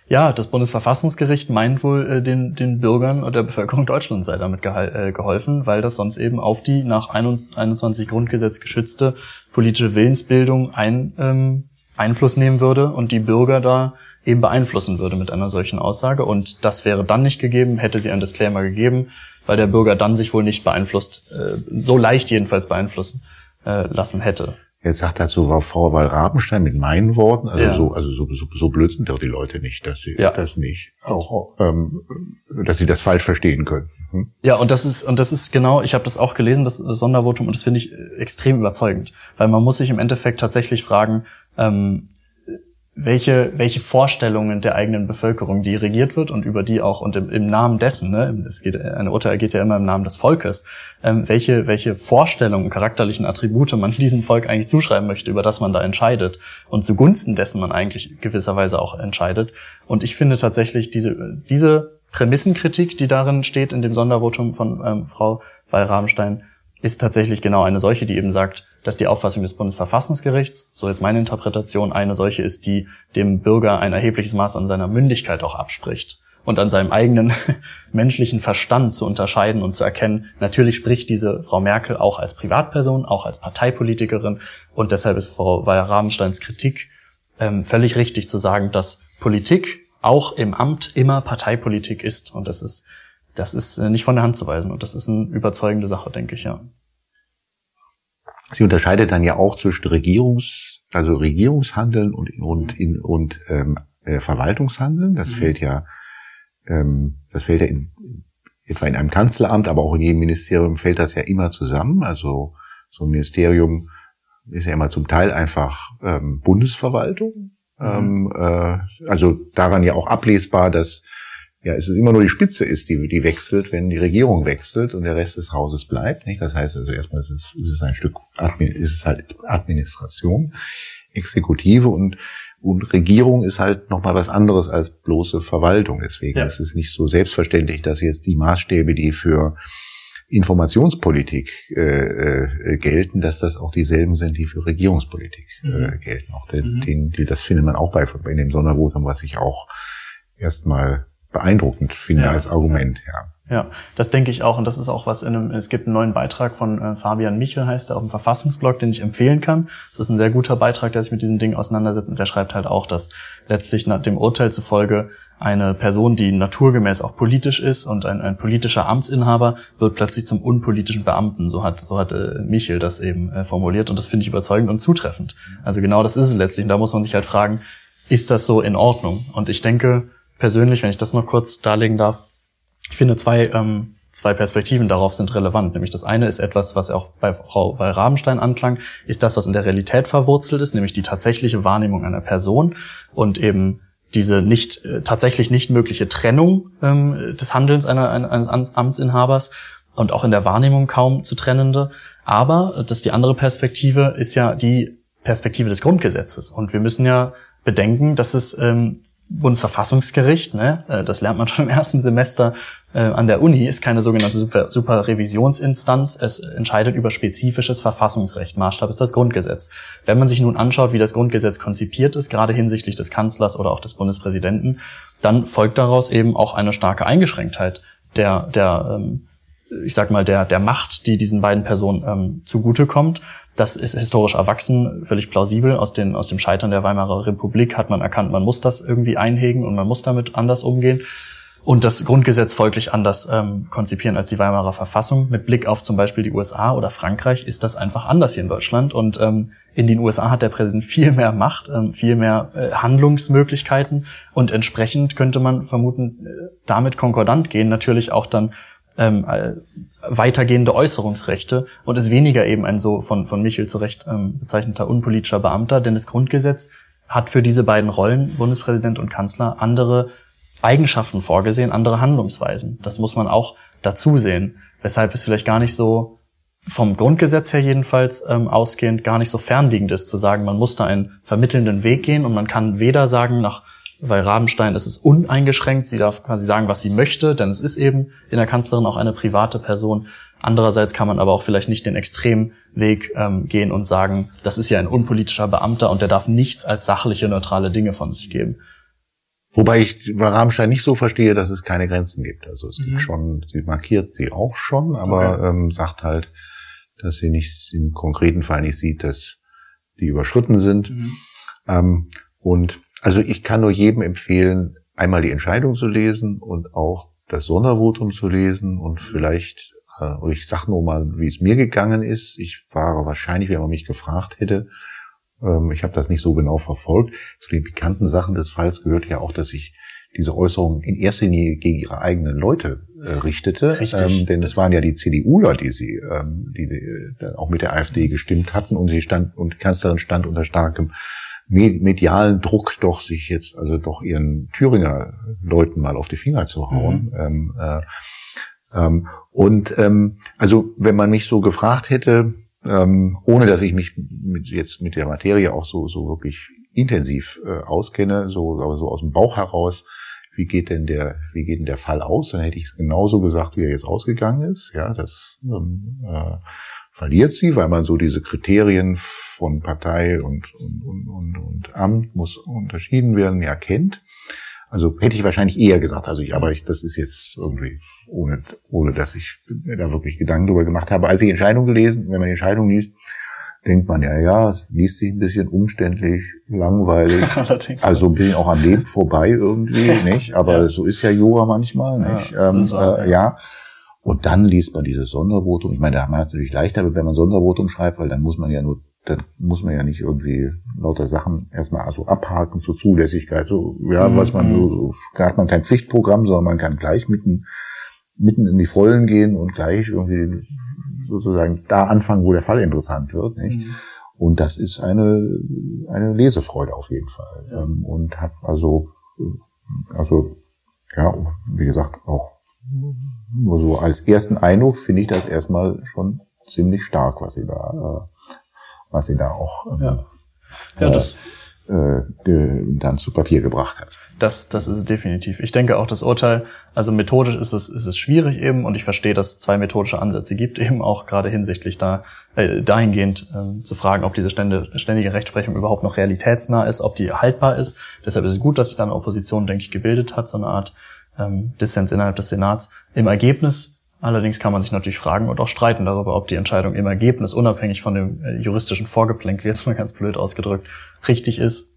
Ja, das Bundesverfassungsgericht meint wohl, äh, den, den Bürgern und der Bevölkerung Deutschlands sei damit äh, geholfen, weil das sonst eben auf die nach 21 Grundgesetz geschützte politische Willensbildung ein, ähm, Einfluss nehmen würde und die Bürger da eben beeinflussen würde mit einer solchen Aussage. Und das wäre dann nicht gegeben, hätte sie einen Disclaimer gegeben, weil der Bürger dann sich wohl nicht beeinflusst, äh, so leicht jedenfalls beeinflussen äh, lassen hätte. Jetzt sagt dazu war Frau Rabenstein mit meinen Worten, also ja. so, also so, so, so blöd sind doch die Leute nicht, dass sie ja. das nicht auch, ähm, dass sie das falsch verstehen können. Mhm. Ja, und das ist und das ist genau, ich habe das auch gelesen, das Sondervotum, und das finde ich extrem überzeugend, weil man muss sich im Endeffekt tatsächlich fragen, ähm, welche, welche Vorstellungen der eigenen Bevölkerung, die regiert wird und über die auch und im, im Namen dessen, ne, es geht, eine Urteil geht ja immer im Namen des Volkes, ähm, welche, welche Vorstellungen, charakterlichen Attribute man [LAUGHS] diesem Volk eigentlich zuschreiben möchte, über das man da entscheidet und zugunsten dessen man eigentlich gewisserweise auch entscheidet. Und ich finde tatsächlich diese, diese Prämissenkritik, die darin steht, in dem Sondervotum von ähm, Frau Weil-Rabenstein, ist tatsächlich genau eine solche, die eben sagt, dass die Auffassung des Bundesverfassungsgerichts, so jetzt meine Interpretation, eine solche ist, die dem Bürger ein erhebliches Maß an seiner Mündigkeit auch abspricht und an seinem eigenen [LAUGHS] menschlichen Verstand zu unterscheiden und zu erkennen, natürlich spricht diese Frau Merkel auch als Privatperson, auch als Parteipolitikerin und deshalb ist Frau Weiler-Rabensteins Kritik ähm, völlig richtig zu sagen, dass Politik auch im Amt immer Parteipolitik ist und das ist das ist äh, nicht von der Hand zu weisen und das ist eine überzeugende Sache, denke ich, ja. Sie unterscheidet dann ja auch zwischen Regierungs, also Regierungshandeln und und in, und ähm, äh, Verwaltungshandeln. Das mhm. fällt ja, ähm, das fällt ja in, etwa in einem Kanzleramt, aber auch in jedem Ministerium fällt das ja immer zusammen. Also so ein Ministerium ist ja immer zum Teil einfach ähm, Bundesverwaltung. Mhm. Ähm, äh, also daran ja auch ablesbar, dass ja, es ist immer nur die Spitze ist, die, die wechselt, wenn die Regierung wechselt und der Rest des Hauses bleibt. Nicht? Das heißt also erstmal ist es, ist es ein Stück ist es halt Administration, Exekutive und und Regierung ist halt nochmal was anderes als bloße Verwaltung. Deswegen ja. ist es nicht so selbstverständlich, dass jetzt die Maßstäbe, die für Informationspolitik äh, äh, gelten, dass das auch dieselben sind, die für Regierungspolitik äh, mhm. gelten. Auch den, mhm. den, das findet man auch bei in dem Sondervotum, was ich auch erstmal beeindruckend finde ja. als Argument, ja. Ja, das denke ich auch. Und das ist auch was in einem, es gibt einen neuen Beitrag von äh, Fabian Michel, heißt er, auf dem Verfassungsblog, den ich empfehlen kann. Das ist ein sehr guter Beitrag, der sich mit diesem Ding auseinandersetzt. Und der schreibt halt auch, dass letztlich nach dem Urteil zufolge eine Person, die naturgemäß auch politisch ist und ein, ein politischer Amtsinhaber, wird plötzlich zum unpolitischen Beamten. So hat, so hat äh, Michel das eben äh, formuliert. Und das finde ich überzeugend und zutreffend. Also genau das ist es letztlich. Und da muss man sich halt fragen, ist das so in Ordnung? Und ich denke, persönlich, wenn ich das noch kurz darlegen darf, ich finde zwei, ähm, zwei Perspektiven darauf sind relevant. Nämlich das eine ist etwas, was auch bei Frau bei Rabenstein anklang, ist das, was in der Realität verwurzelt ist, nämlich die tatsächliche Wahrnehmung einer Person und eben diese nicht äh, tatsächlich nicht mögliche Trennung ähm, des Handelns einer, eines Amtsinhabers und auch in der Wahrnehmung kaum zu trennende. Aber das die andere Perspektive, ist ja die Perspektive des Grundgesetzes. Und wir müssen ja bedenken, dass es ähm, Bundesverfassungsgericht, ne, äh, das lernt man [LAUGHS] schon im ersten Semester äh, an der Uni, ist keine sogenannte Super Superrevisionsinstanz. Es entscheidet über spezifisches Verfassungsrecht. Maßstab ist das Grundgesetz. Wenn man sich nun anschaut, wie das Grundgesetz konzipiert ist, gerade hinsichtlich des Kanzlers oder auch des Bundespräsidenten, dann folgt daraus eben auch eine starke Eingeschränktheit der, der ähm, ich sag mal, der, der Macht, die diesen beiden Personen ähm, zugutekommt. Das ist historisch erwachsen, völlig plausibel. Aus, den, aus dem Scheitern der Weimarer Republik hat man erkannt, man muss das irgendwie einhegen und man muss damit anders umgehen und das Grundgesetz folglich anders ähm, konzipieren als die Weimarer Verfassung. Mit Blick auf zum Beispiel die USA oder Frankreich ist das einfach anders hier in Deutschland. Und ähm, in den USA hat der Präsident viel mehr Macht, ähm, viel mehr äh, Handlungsmöglichkeiten und entsprechend könnte man vermuten, äh, damit konkordant gehen natürlich auch dann ähm, äh, weitergehende Äußerungsrechte und ist weniger eben ein so von, von Michel zu Recht ähm, bezeichneter unpolitischer Beamter, denn das Grundgesetz hat für diese beiden Rollen, Bundespräsident und Kanzler, andere Eigenschaften vorgesehen, andere Handlungsweisen. Das muss man auch dazu sehen, weshalb es vielleicht gar nicht so vom Grundgesetz her jedenfalls ähm, ausgehend gar nicht so fernliegend ist, zu sagen, man muss da einen vermittelnden Weg gehen und man kann weder sagen, nach weil Rabenstein ist es uneingeschränkt, sie darf quasi sagen, was sie möchte, denn es ist eben in der Kanzlerin auch eine private Person. Andererseits kann man aber auch vielleicht nicht den Extremweg ähm, gehen und sagen, das ist ja ein unpolitischer Beamter und der darf nichts als sachliche, neutrale Dinge von sich geben. Wobei ich bei Rabenstein nicht so verstehe, dass es keine Grenzen gibt. Also es mhm. gibt schon, sie markiert sie auch schon, aber okay. ähm, sagt halt, dass sie nicht im konkreten Fall nicht sieht, dass die überschritten sind. Mhm. Ähm, und also ich kann nur jedem empfehlen, einmal die Entscheidung zu lesen und auch das Sondervotum zu lesen und vielleicht, äh, ich sag nur mal, wie es mir gegangen ist. Ich war wahrscheinlich, wenn man mich gefragt hätte, ähm, ich habe das nicht so genau verfolgt. Zu den bekannten Sachen des Falls gehört ja auch, dass sich diese Äußerungen in erster Linie gegen ihre eigenen Leute äh, richtete. Richtig. Ähm, denn es waren ja die CDUler, die sie, ähm, die, die äh, auch mit der AfD gestimmt hatten und sie stand und die Kanzlerin stand unter starkem medialen Druck, doch sich jetzt also doch ihren Thüringer Leuten mal auf die Finger zu hauen. Mhm. Ähm, äh, ähm, und ähm, also wenn man mich so gefragt hätte, ähm, ohne dass ich mich mit, jetzt mit der Materie auch so so wirklich intensiv äh, auskenne, so aber so aus dem Bauch heraus, wie geht denn der, wie geht denn der Fall aus? Dann hätte ich es genauso gesagt, wie er jetzt ausgegangen ist. Ja, das ähm, äh, verliert sie, weil man so diese Kriterien von Partei und, und, und, und, und Amt muss unterschieden werden, ja kennt. Also hätte ich wahrscheinlich eher gesagt, also ich, aber ich, das ist jetzt irgendwie, ohne, ohne dass ich da wirklich Gedanken drüber gemacht habe. Als ich Entscheidung gelesen, wenn man die Entscheidung liest, denkt man ja, ja, liest sich ein bisschen umständlich, langweilig, [LAUGHS] also ein bisschen auch am Leben vorbei irgendwie, [LAUGHS] nicht? Aber ja. so ist ja Jura manchmal, nicht? Ja, ähm, äh, ja. Und dann liest man dieses Sondervotum. Ich meine, da hat man es natürlich leichter, wenn man Sondervotum schreibt, weil dann muss man ja nur, dann muss man ja nicht irgendwie lauter Sachen erstmal also abhaken zur Zulässigkeit. So, ja, mhm. was man so, da hat man kein Pflichtprogramm, sondern man kann gleich mitten, mitten in die Vollen gehen und gleich irgendwie sozusagen da anfangen, wo der Fall interessant wird. Nicht? Mhm. Und das ist eine, eine Lesefreude auf jeden Fall. Ja. Ähm, und hat also, also, ja, wie gesagt, auch nur so als ersten Eindruck finde ich das erstmal schon ziemlich stark, was sie da, äh, was sie da auch ähm, ja. Ja, das äh, dann zu Papier gebracht hat. Das, das ist es definitiv. Ich denke auch das Urteil, also methodisch ist es, ist es schwierig eben und ich verstehe, dass es zwei methodische Ansätze gibt, [LAUGHS] eben auch gerade hinsichtlich da, äh, dahingehend äh, zu fragen, ob diese ständige, ständige Rechtsprechung überhaupt noch realitätsnah ist, ob die haltbar ist. Deshalb ist es gut, dass sich dann Opposition, denke ich, gebildet hat, so eine Art ähm, Dissens innerhalb des Senats. Im Ergebnis allerdings kann man sich natürlich fragen und auch streiten darüber, ob die Entscheidung im Ergebnis, unabhängig von dem äh, juristischen Vorgeplänkel, jetzt mal ganz blöd ausgedrückt, richtig ist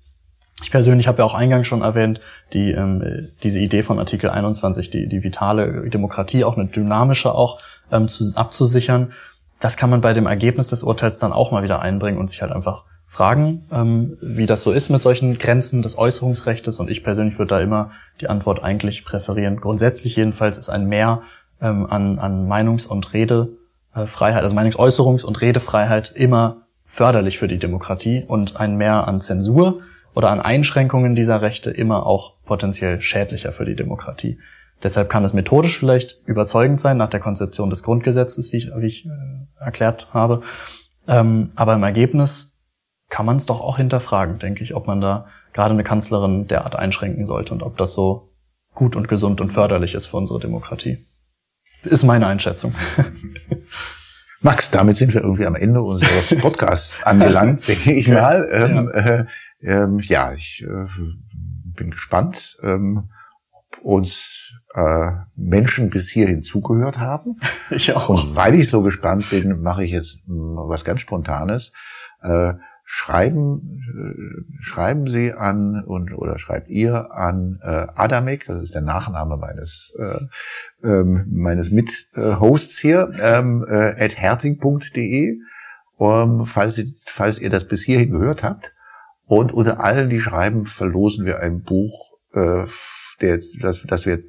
ich persönlich habe ja auch eingangs schon erwähnt, die, ähm, diese Idee von Artikel 21, die, die vitale Demokratie, auch eine dynamische auch ähm, zu, abzusichern. Das kann man bei dem Ergebnis des Urteils dann auch mal wieder einbringen und sich halt einfach fragen, ähm, wie das so ist mit solchen Grenzen des Äußerungsrechts. Und ich persönlich würde da immer die Antwort eigentlich präferieren. Grundsätzlich jedenfalls ist ein Mehr ähm, an, an Meinungs- und Redefreiheit, also Meinungsäußerungs- und Redefreiheit immer förderlich für die Demokratie und ein Mehr an Zensur oder an Einschränkungen dieser Rechte immer auch potenziell schädlicher für die Demokratie. Deshalb kann es methodisch vielleicht überzeugend sein nach der Konzeption des Grundgesetzes, wie ich, wie ich äh, erklärt habe. Ähm, aber im Ergebnis kann man es doch auch hinterfragen, denke ich, ob man da gerade eine Kanzlerin derart einschränken sollte und ob das so gut und gesund und förderlich ist für unsere Demokratie. Ist meine Einschätzung. [LAUGHS] Max, damit sind wir irgendwie am Ende unseres [LAUGHS] Podcasts angelangt, denke ich mal. Ähm, ja. Äh, ähm, ja, ich äh, bin gespannt, ähm, ob uns äh, Menschen bis hierhin zugehört haben. [LAUGHS] Ich auch. Und weil ich so gespannt bin, mache ich jetzt was ganz Spontanes. Schreiben, äh, schreiben Sie an und oder schreibt ihr an äh, Adamek, das ist der Nachname meines äh, ähm, meines Mit-Hosts hier, ähm, äh, at herting.de, um, falls, Sie, falls ihr das bis hierhin gehört habt. Und unter allen, die schreiben, verlosen wir ein Buch, äh, der, das, das wir,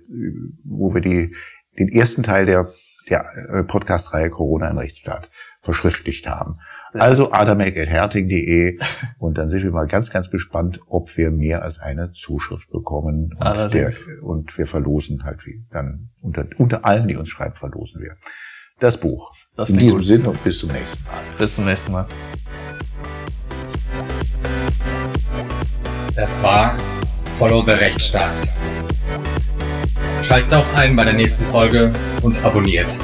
wo wir die, den ersten Teil der, der äh, Podcast-Reihe Corona im Rechtsstaat verschriftlicht haben. Also adamek.herting.de [LAUGHS] und dann sind wir mal ganz, ganz gespannt, ob wir mehr als eine Zuschrift bekommen. Und, der, und wir verlosen halt dann unter, unter allen, die uns schreiben, verlosen wir das Buch. Das In diesem Sinne und bis zum nächsten Mal. Bis zum nächsten Mal. Das war Follow the Rechtsstaat. Schaltet auch ein bei der nächsten Folge und abonniert